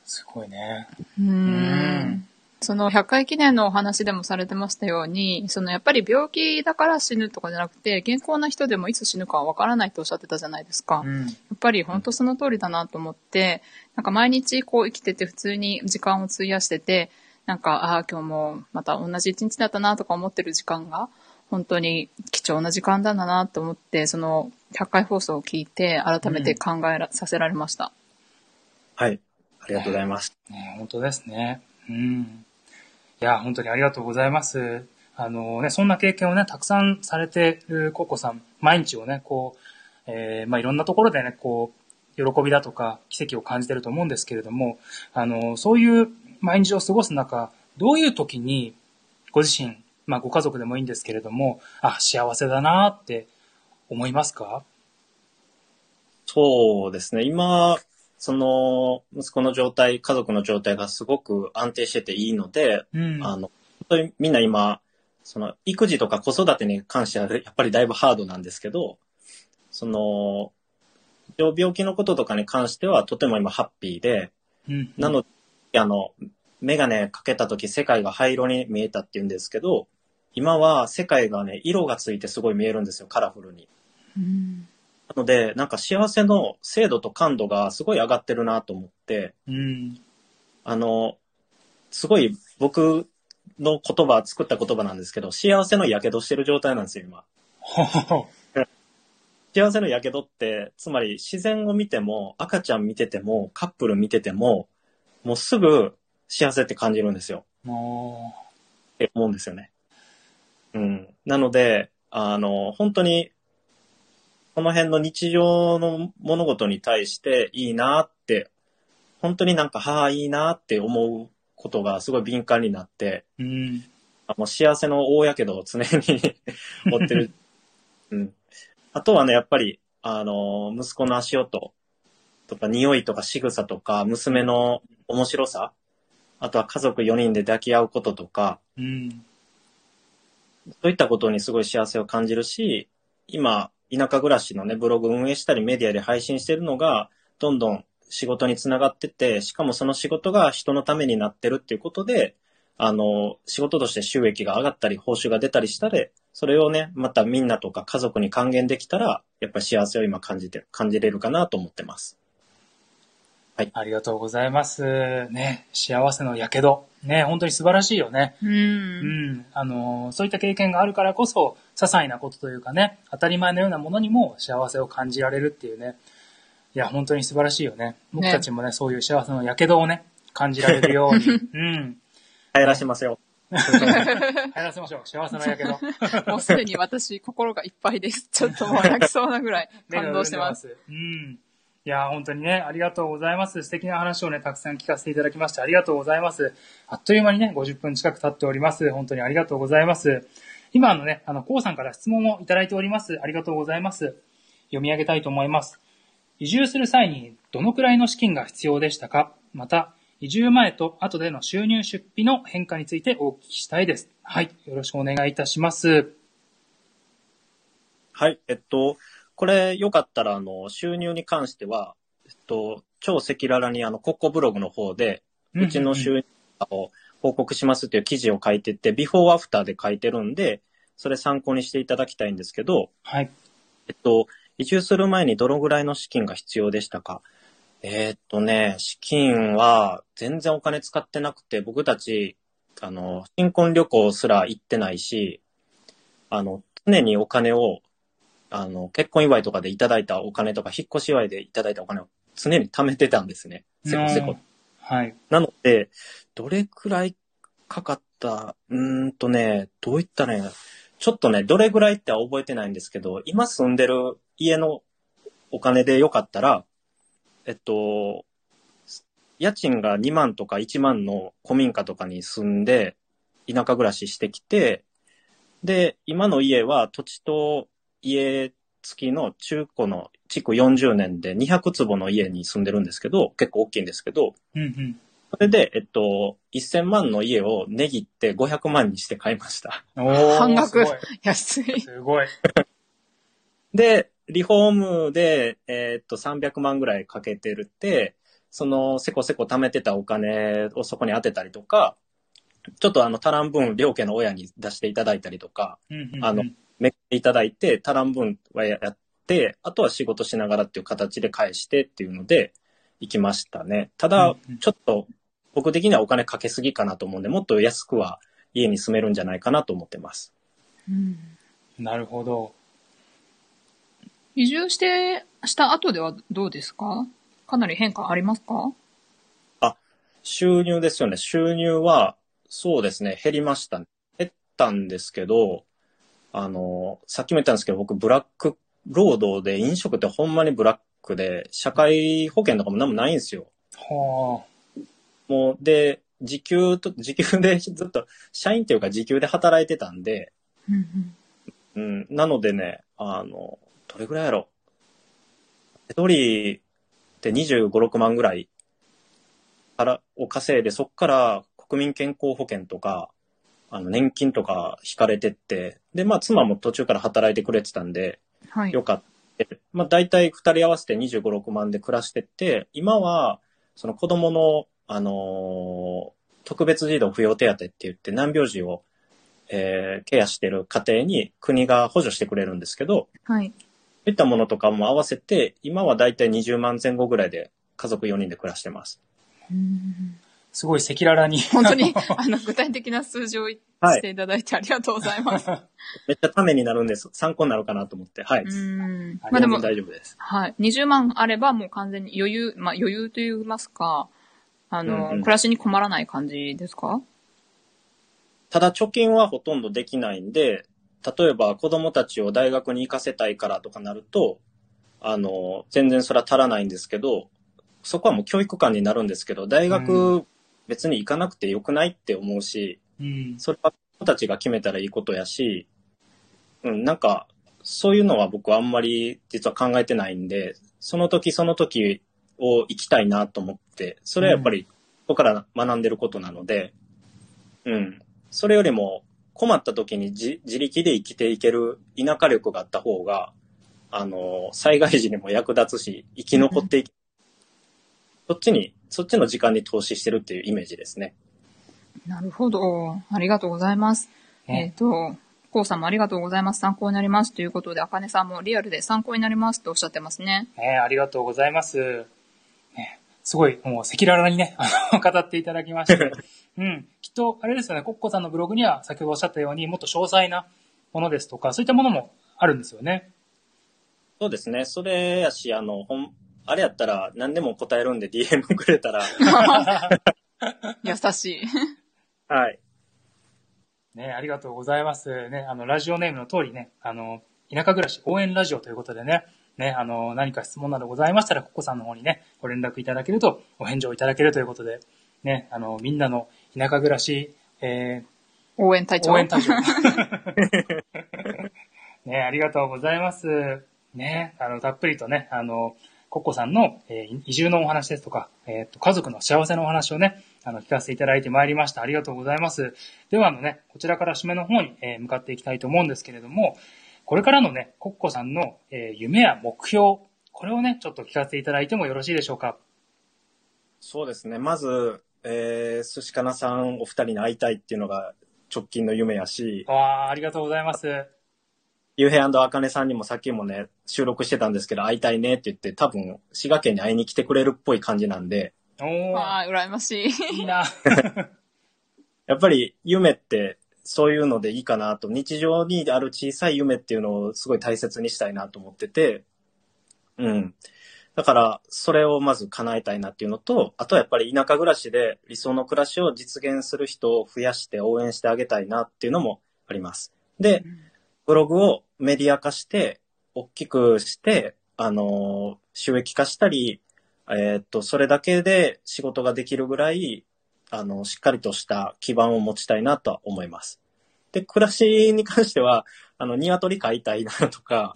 [SPEAKER 2] すごいね。
[SPEAKER 1] うー
[SPEAKER 2] ん
[SPEAKER 1] ん。その100回記念のお話でもされてましたように、そのやっぱり病気だから死ぬとかじゃなくて、健康な人でもいつ死ぬかはわからないとおっしゃってたじゃないですか。や
[SPEAKER 2] うん。
[SPEAKER 1] っぱり本当その通りだなと思って、なんか毎日こう生きてて普通に時間を費やしてて、なんか、ああ、今日もまた同じ一日だったなとか思ってる時間が、本当に貴重な時間だなと思って、その100回放送を聞いて改めて考えら、させられました。
[SPEAKER 3] はい。ありがとうございます。
[SPEAKER 2] ね、本当ですね。うん。いや、本当にありがとうございます。あのね、そんな経験をね、たくさんされてるココさん、毎日をね、こう、えーまあ、いろんなところでね、こう、喜びだとか、奇跡を感じてると思うんですけれども、あの、そういう毎日を過ごす中、どういう時に、ご自身、まあ、ご家族でもいいんですけれども、あ、幸せだなって思いますか？
[SPEAKER 3] そうですね。今、その、息子の状態、家族の状態がすごく安定してていいので、
[SPEAKER 2] うん。
[SPEAKER 3] あの、本当にみんな今、その、育児とか子育てに関しては、やっぱりだいぶハードなんですけど、その、病病気のこととかに関してはとても今ハッピーで、
[SPEAKER 2] うん。
[SPEAKER 3] なので、あの、メガネかけた時世界が灰色に見えたって言うんですけど、今は世界がね、色がついてすごい見えるんですよ、カラフルに。
[SPEAKER 1] うん
[SPEAKER 3] なので、なんか幸せの精度と感度がすごい上がってるなと思って、
[SPEAKER 2] うん。
[SPEAKER 3] あの、すごい僕の言葉、作った言葉なんですけど、幸せの火傷してる状態なんですよ、今。幸せの火傷って、つまり自然を見ても、赤ちゃん見てても、カップル見てても、もうすぐ幸せって感じるんですよ。
[SPEAKER 2] も
[SPEAKER 3] って思うんですよね。うん。なので、あの、本当に、この辺の日常の物事に対していいなって、本当になんか、はあ、いいなって思うことがすごい敏感になって、
[SPEAKER 2] う、うん。
[SPEAKER 3] あもう幸せの大やけどを常に 持ってる。うん。あとはね、やっぱり、あの、息子の足音とか、匂いとか仕草とか、娘の面白さ、あとは家族4人で抱き合うこととか、
[SPEAKER 2] うん。
[SPEAKER 3] そういったことにすごい幸せを感じるし、今、田舎暮らしのね、ブログ運営したりメディアで配信してるのが、どんどん仕事につながってて、しかもその仕事が人のためになってるっていうことで、あの、仕事として収益が上がったり、報酬が出たりしたで、それをね、またみんなとか家族に還元できたら、やっぱり幸せを今感じて、感じれるかなと思ってます。
[SPEAKER 2] ありがとうございます。ね、幸せのやけど。ね、本当に素晴らしいよね。
[SPEAKER 1] う。
[SPEAKER 2] うんん。あの、そういった経験があるからこそ、些細なことというかね、当たり前のようなものにも幸せを感じられるっていうね。いや、本当に素晴らしいよね。僕たちもね、そういう幸せのやけどをね、感じられるように。うん。
[SPEAKER 3] 帰らしますよ。
[SPEAKER 2] 入らせましょう。幸せのやけど。
[SPEAKER 1] もうすでに私、心がいっぱいです。ちょっともう泣きそうなぐらい 感動してます。
[SPEAKER 2] す。うん。いや、本当にね、ありがとうございます。素敵な話をね、たくさん聞かせていただきまして、ありがとうございます。あっという間にね、50分近く経っております。本当にありがとうございます。今、あのね、あの、こうさんから質問をいただいております。ありがとうございます。読み上げたいと思います。移住する際に、どのくらいの資金が必要でしたか？また、移住前と後での収入出費の変化についてお聞きしたいです。はい。よろしくお願いいたします。
[SPEAKER 3] はい、えっと、これよかったら、あの、収入に関しては、えっと、超赤裸々にあの、コッコブログの方で、うちの収入を報告しますっていう記事を書いてて、ビフォーアフターで書いてるんで、それ参考にしていただきたいんですけど、
[SPEAKER 2] はい。
[SPEAKER 3] えっと、移住する前にどのぐらいの資金が必要でしたか？えーっとね、資金は全然お金使ってなくて、僕たち、あの、新婚旅行すら行ってないし、あの、常にお金を、あの、結婚祝いとかでいただいたお金とか、引っ越し祝いでいただいたお金を常に貯めてたんですね。せこせこ。
[SPEAKER 2] はい。
[SPEAKER 3] なので、どれくらいかかった、うーんとね、どういったね、ちょっとね、どれぐらいっては覚えてないんですけど、今住んでる家のお金でよかったら、えっと、家賃が2万とか1万の古民家とかに住んで、田舎暮らししてきて、で、今の家は土地と家付きの中古の築40年で200坪の家に住んでるんですけど、結構大きいんですけど、
[SPEAKER 2] うんうん。
[SPEAKER 3] それで、えっと、1000万の家を値切って500万にして買いました。
[SPEAKER 1] 半額
[SPEAKER 2] すごい。
[SPEAKER 1] 安い。
[SPEAKER 2] すごい。
[SPEAKER 3] で、リフォームで、えっと、300万ぐらいかけてるって、その、せこせこ貯めてたお金をそこに当てたりとか、ちょっとあの、足らん分、両家の親に出していただいたりとか、
[SPEAKER 2] うんうんうん
[SPEAKER 3] あのめくっていただいて、足らん分はやって、あとは仕事しながらっていう形で返してっていうので、行きましたね。ただちょっと、僕的にはお金かけすぎかなと思うんで、もっと安くは家に住めるんじゃないかなと思ってます。
[SPEAKER 1] うん
[SPEAKER 2] なるほど。
[SPEAKER 1] 移住して、した後ではどうですか？かなり変化ありますか？
[SPEAKER 3] 収入ですよね。収入は、そうですね、減りましたね。減ったんですけど、あの、さっきも言ったんですけど、僕、ブラック労働で飲食ってほんまにブラックで、社会保険とかも何もないんですよ。
[SPEAKER 2] は
[SPEAKER 3] もう、で、時給と、時給でずっと、社員っていうか時給で働いてたんで、
[SPEAKER 1] うん
[SPEAKER 3] うん、なのでね、あの、どれぐらいやろ。一人で25、6万ぐらいからを稼いで、そっから国民健康保険とか、あの、年金とか引かれてって、で、まあ、妻も途中から働いてくれてたんで、
[SPEAKER 1] はい。
[SPEAKER 3] よかった。まあ、大体二人合わせて25、6万で暮らしてって、今は、その子供の、あのー特別児童扶養手当って言って難病児を、えーケアしてる家庭に国が補助してくれるんですけど、
[SPEAKER 1] はい。
[SPEAKER 3] そういったものとかも合わせて、今は大体20万前後ぐらいで家族4人で暮らしてます。
[SPEAKER 1] うん
[SPEAKER 2] すごい赤裸々に。
[SPEAKER 1] 本当に、あの、具体的な数字をしていただいてありがとうございます。
[SPEAKER 3] めっちゃためになるんです。参考になるかなと思って。はい。
[SPEAKER 1] うん。
[SPEAKER 2] あ
[SPEAKER 1] まあでも
[SPEAKER 3] 大丈夫です。
[SPEAKER 1] はい。20万あればもう完全に余裕、まあ余裕と言いますか、あの、
[SPEAKER 3] うんうん
[SPEAKER 1] 暮らしに困らない感じですか？
[SPEAKER 3] ただ貯金はほとんどできないんで、例えば子供たちを大学に行かせたいからとかなると、あの、全然それは足らないんですけど、そこはもう教育館になるんですけど、大
[SPEAKER 2] う
[SPEAKER 3] 学別に行かなくてよくないって思うし、
[SPEAKER 2] うん。
[SPEAKER 3] それは子供たちが決めたらいいことやし、うん、なんか、そういうのは僕はあんまり実は考えてないんで、その時その時を行きたいなと思って、それはやっぱりここから学んでることなので、うん。それよりも困った時に自自力で生きていける田舎力があった方が、あの、災害時にも役立つし、生き残っていけ、そっちに、そっちの時間に投資してるっていうイメージですね。
[SPEAKER 1] なるほど。ありがとうございます。えっ、
[SPEAKER 2] ね
[SPEAKER 1] と、こうさんもありがとうございます。参考になります。ということで、あかねさんもリアルで参考になりますとおっしゃってますね。
[SPEAKER 2] ねありがとうございます。ねすごい、もう赤裸々にね、あ の語っていただきまして。うん。きっと、あれですよね、コッコさんのブログには先ほどおっしゃったように、もっと詳細なものですとか、そういったものもあるんですよね。
[SPEAKER 3] そうですね。それやし、あの、あれやったら何でも答えるんで DM くれたら、
[SPEAKER 1] 優しい。
[SPEAKER 3] はい。
[SPEAKER 2] ね、ありがとうございます。ね、あの、ラジオネームの通りね、あの、田舎暮らし応援ラジオということでね、ね、あの、何か質問などございましたら、ココさんの方にね、ご連絡いただけると、お返事をいただけるということで、ね、あの、みんなの田舎暮らし、え
[SPEAKER 1] 応援隊長。
[SPEAKER 2] ー応援隊長。ね、ありがとうございます。ね、あの、たっぷりとね、あの、コッコさんの、えー移住のお話ですとか、えっ、と、家族の幸せのお話をね、あの、聞かせていただいてまいりました。ありがとうございます。では、あのね、こちらから締めの方に、えー向かっていきたいと思うんですけれども、これからのね、コッコさんの、えー夢や目標、これをね、ちょっと聞かせていただいてもよろしいでしょうか？
[SPEAKER 3] そうですね。まず、えー、寿司かなさんお二人に会いたいっていうのが直近の夢やし、
[SPEAKER 2] わあ、ありがとうございます。
[SPEAKER 3] ゆうへいあかねさんにもさっきもね、収録してたんですけど、会いたいねって言って、多分、滋賀県に会いに来てくれるっぽい感じなんで、
[SPEAKER 2] お
[SPEAKER 1] あ、羨ましい。
[SPEAKER 2] いいな。
[SPEAKER 3] やっぱり夢ってそういうのでいいかなと、日常にある小さい夢っていうのをすごい大切にしたいなと思ってて、うん。だから、それをまず叶えたいなっていうのと、あとはやっぱり田舎暮らしで理想の暮らしを実現する人を増やして応援してあげたいなっていうのもあります。で、ブログをメディア化して、大きくして、あの、収益化したり、えーっと、それだけで仕事ができるぐらい、あの、しっかりとした基盤を持ちたいなとは思います。で、暮らしに関しては、あの、鶏飼いたいなとか、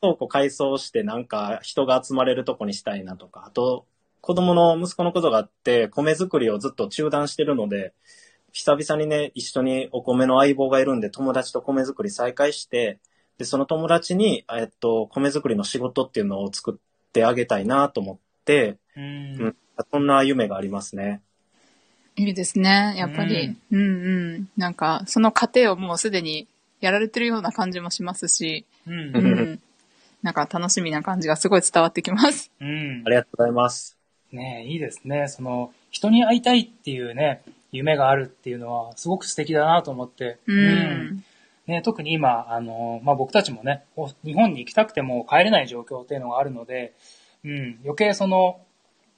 [SPEAKER 3] 倉庫改装してなんか人が集まれるとこにしたいなとか、あと、子供の息子のことがあって、米作りをずっと中断してるので、久々にね、一緒にお米の相棒がいるんで、友達と米作り再開して、で、その友達に、えっと、米作りの仕事っていうのを作ってあげたいなと思って、
[SPEAKER 2] う
[SPEAKER 3] うんん。そんな夢がありますね。
[SPEAKER 1] いいですね。やっぱり。うん、うん、なんか、その過程をもうすでにやられてるような感じもしますし、
[SPEAKER 2] う。
[SPEAKER 1] うんん。なんか楽しみな感じがすごい伝わってきます。
[SPEAKER 2] うん
[SPEAKER 3] あ。りがとうございます。
[SPEAKER 2] ねいいですね。その、人に会いたいっていうね、夢があるっていうのは、すごく素敵だなと思って。
[SPEAKER 1] うん。
[SPEAKER 2] ね、特に今、あの、まあ、僕たちもね、お日本に行きたくても帰れない状況っていうのがあるので、うん、余計その、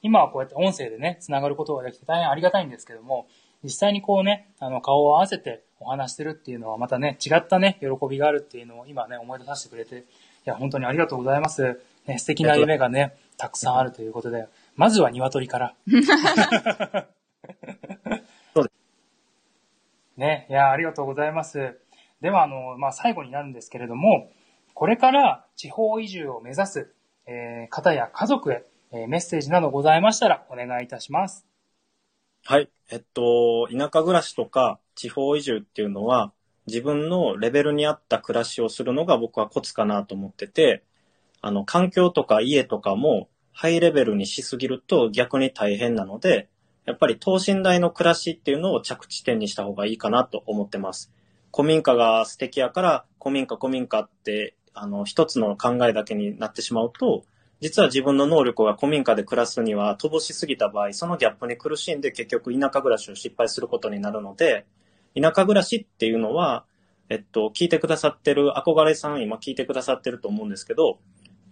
[SPEAKER 2] 今はこうやって音声でね、つながることができて大変ありがたいんですけども、実際にこうね、あの、顔を合わせてお話しするっていうのはまたね、違ったね、喜びがあるっていうのを今ね、思い出させてくれて、いや、本当にありがとうございます。ね、素敵な夢がね、たくさんあるということで、まずは鶏から。ね、いや、ありがとうございます。では、あの、まあ、最後になるんですけれども、これから地方移住を目指す、えー方や家族へ、えーメッセージなどございましたらお願いいたします。
[SPEAKER 3] はい。えっと、田舎暮らしとか地方移住っていうのは、自分のレベルに合った暮らしをするのが僕はコツかなと思ってて、あの、環境とか家とかもハイレベルにしすぎると逆に大変なので、やっぱり等身大の暮らしっていうのを着地点にした方がいいかなと思ってます。古民家が素敵やから、古民家古民家って、あの、一つの考えだけになってしまうと、実は自分の能力が古民家で暮らすには乏しすぎた場合、そのギャップに苦しんで結局田舎暮らしを失敗することになるので、田舎暮らしっていうのは、えっと、聞いてくださってる憧れさん、今聞いてくださってると思うんですけど、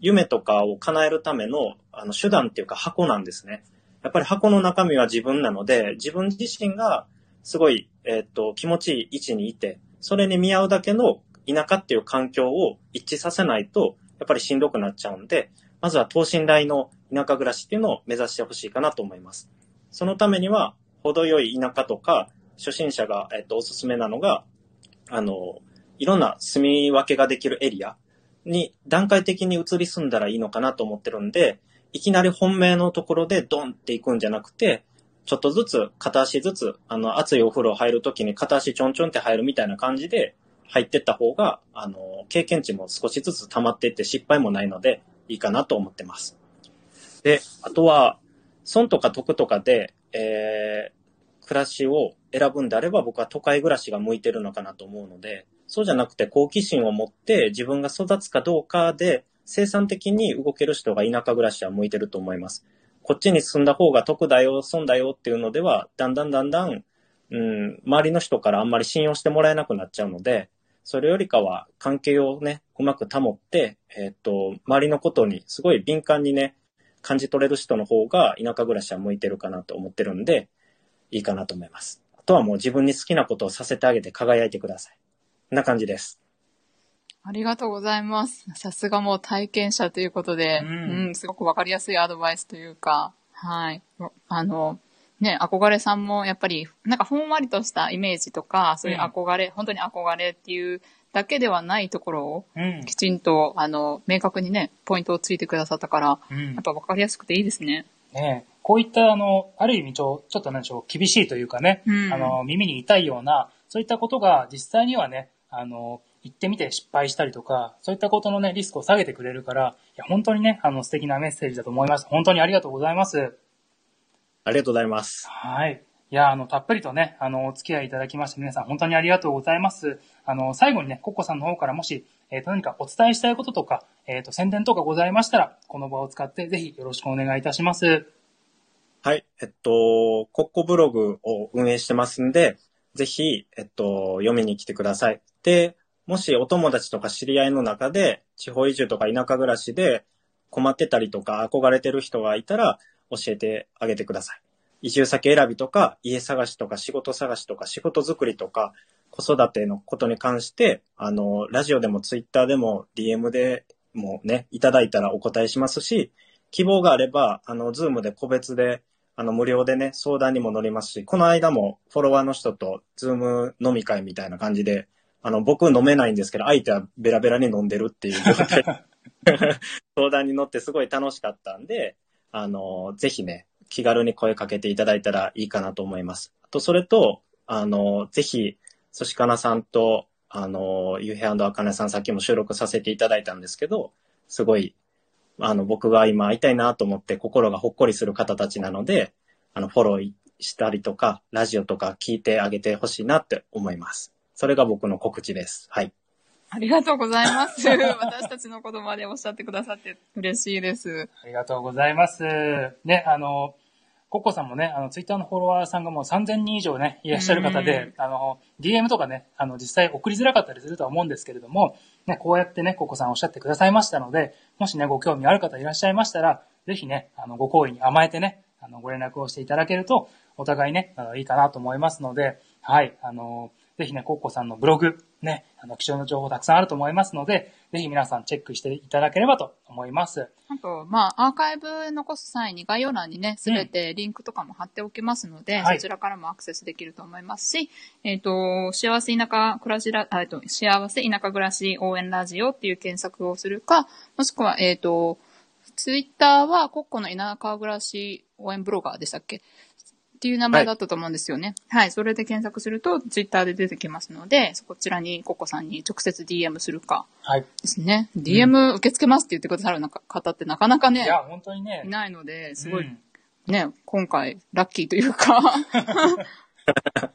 [SPEAKER 3] 夢とかを叶えるためのあの手段っていうか箱なんですね。やっぱり箱の中身は自分なので、自分自身がすごい、えっと、気持ちいい位置にいて、それに見合うだけの田舎っていう環境を一致させないと、やっぱりしんどくなっちゃうんで、まずは等身大の田舎暮らしっていうのを目指してほしいかなと思います。そのためには、程よい田舎とか、初心者が、えっと、おすすめなのが、あの、いろんな住み分けができるエリアに段階的に移り住んだらいいのかなと思ってるんで、いきなり本命のところでドンって行くんじゃなくて、ちょっとずつ、片足ずつ、あの、熱いお風呂入るときに片足ちょんちょんって入るみたいな感じで入ってった方が、あの、経験値も少しずつ溜まっていって失敗もないので、いいかなと思ってます。で、あとは、損とか得とかで、えー、暮らしを選ぶんであれば僕は都会暮らしが向いてるのかなと思うので、そうじゃなくて好奇心を持って自分が育つかどうかで生産的に動ける人が田舎暮らしは向いてると思います。こっちに住んだ方が得だよ、損だよっていうのでは、だんだんだんだん、うん、周りの人からあんまり信用してもらえなくなっちゃうので、それよりかは関係をね、うまく保って、えっ、と、周りのことにすごい敏感にね、感じ取れる人の方が田舎暮らしは向いてるかなと思ってるんで、いいかなと思います。あとはもう自分に好きなことをさせてあげて輝いてください。こんな感じです。
[SPEAKER 1] ありがとうございます。さすがもう体験者ということで、
[SPEAKER 2] う
[SPEAKER 1] うんん、すごくわかりやすいアドバイスというか、はい。あの、ね、憧れさんもやっぱり、なんかほんわりとしたイメージとか、そういう憧れ、本当に憧れっていうだけではないところを、
[SPEAKER 2] うん。
[SPEAKER 1] きちんと、あの、明確にね、ポイントをついてくださったから、
[SPEAKER 2] うん
[SPEAKER 1] やっぱわかりやすくていいですね。
[SPEAKER 2] ねえこういった、あの、ある意味ちょ、ちょっとなんでしょう、厳しいというかね、
[SPEAKER 1] うん
[SPEAKER 2] あの、耳に痛いような、そういったことが実際にはね、あの、行ってみて失敗したりとか、そういったことのね、リスクを下げてくれるから、いや、本当にね、あの、素敵なメッセージだと思います。本当にありがとうございます。
[SPEAKER 3] ありがとうございます。
[SPEAKER 2] はい。いや、あの、たっぷりとね、あの、お付き合いいただきまして、皆さん本当にありがとうございます。あの、最後にね、コッコさんの方からもし、えっ、と、何かお伝えしたいこととか、えっ、と、宣伝とかございましたら、この場を使って、ぜひよろしくお願いいたします。
[SPEAKER 3] はい。えっと、コッコブログを運営してますんで、ぜひ、えっと、読みに来てください。で、もしお友達とか知り合いの中で、地方移住とか田舎暮らしで困ってたりとか憧れてる人がいたら、教えてあげてください。移住先選びとか、家探しとか、仕事探しとか、仕事作りとか、子育てのことに関して、あの、ラジオでもツイッターでも DM でもね、いただいたらお答えしますし、希望があれば、あの、 Zoom で個別で、あの、無料でね、相談にも乗りますし、この間もフォロワーの人と Zoom 飲み会みたいな感じで、あの、僕飲めないんですけど、相手はベロベロに飲んでるっていう状態 相談に乗ってすごい楽しかったんで、あの、ぜひね、気軽に声かけていただいたらいいかなと思います。あと、それと、あの、ぜひ、そしかなさんと、あの、ゆうへあかねさんさっきも収録させていただいたんですけど、すごい、あの、僕が今会いたいなと思って心がほっこりする方たちなので、あの、フォローしたりとか、ラジオとか聞いてあげてほしいなって思います。それが僕の告知です。はい。
[SPEAKER 1] ありがとうございます。私たちのことまでおっしゃってくださって嬉しいです。
[SPEAKER 2] ありがとうございます。ね、あの、コッコさんもね、あの、ツイッターのフォロワーさんがもう3000人以上ね、いらっしゃる方で、あの、DM とかね、あの、実際送りづらかったりするとは思うんですけれども、ね、こうやってね、コッコさんおっしゃってくださいましたので、もしね、ご興味ある方いらっしゃいましたら、ぜひね、あの、ご好意に甘えてね、あの、ご連絡をしていただけると、お互いね、あのいいかなと思いますので、はい、あの、ぜひね、コッコさんのブログ、ね、あの、貴重な情報たくさんあると思いますので、ぜひ皆さんチェックしていただければと思います。
[SPEAKER 1] あと、まあ、アーカイブ残す際に概要欄にね、すべてリンクとかも貼っておきますので、
[SPEAKER 2] はい。
[SPEAKER 1] そちらからもアクセスできると思いますし、えっ、と、幸せ田舎暮らしら、あえっと、幸せ田舎暮らし応援ラジオっていう検索をするか、もしくは、えっ、と、ツイッターはコッコの田舎暮らし応援ブロガーでしたっけ？っていう名前だったと思うんですよね。はい、それで検索すると、ツイッターで出てきますので、そちらにコッコさんに直接 DM するか
[SPEAKER 2] はい。
[SPEAKER 1] ですね。DM 受け付けますって言ってくださる方ってなかなかね
[SPEAKER 2] い、や、本当にね
[SPEAKER 1] い、ないので、すごい
[SPEAKER 2] うん
[SPEAKER 1] ね、今回ラッキーというか、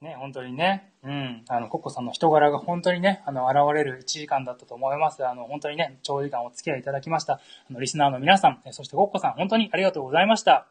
[SPEAKER 2] ね、本当にね、うん、あの、コッコさんの人柄が本当にね、あの、現れる1時間だったと思います。あの、本当にね、長時間お付き合いいただきました。あの、リスナーの皆さん、えそしてコッコさん、本当にありがとうございました。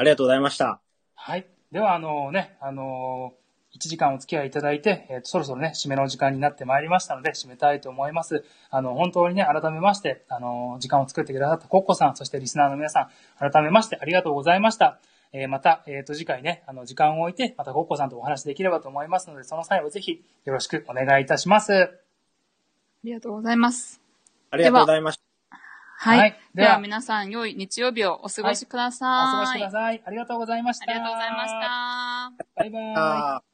[SPEAKER 3] ありがとうございました。
[SPEAKER 2] はい。では、あのね、あの1時間お付き合いいただいて、えーとそろそろね、締めの時間になってまいりましたので、締めたいと思います。あの、本当にね、改めまして、あの時間を作ってくださったコッコさん、そしてリスナーの皆さん、改めましてありがとうございました。えーまた、えっ、と、次回ね、あの、時間を置いて、またコッコさんとお話できればと思いますので、その際はぜひ、よろしくお願いいたします。
[SPEAKER 1] ありがとうございます。
[SPEAKER 3] ありがとうございました。
[SPEAKER 1] はい。
[SPEAKER 2] はいでは
[SPEAKER 1] では皆さん、良い日曜日をお過ごしください。
[SPEAKER 2] お過ごしください。ありがとうございました。
[SPEAKER 1] ありがとうございました。
[SPEAKER 2] バイバイ。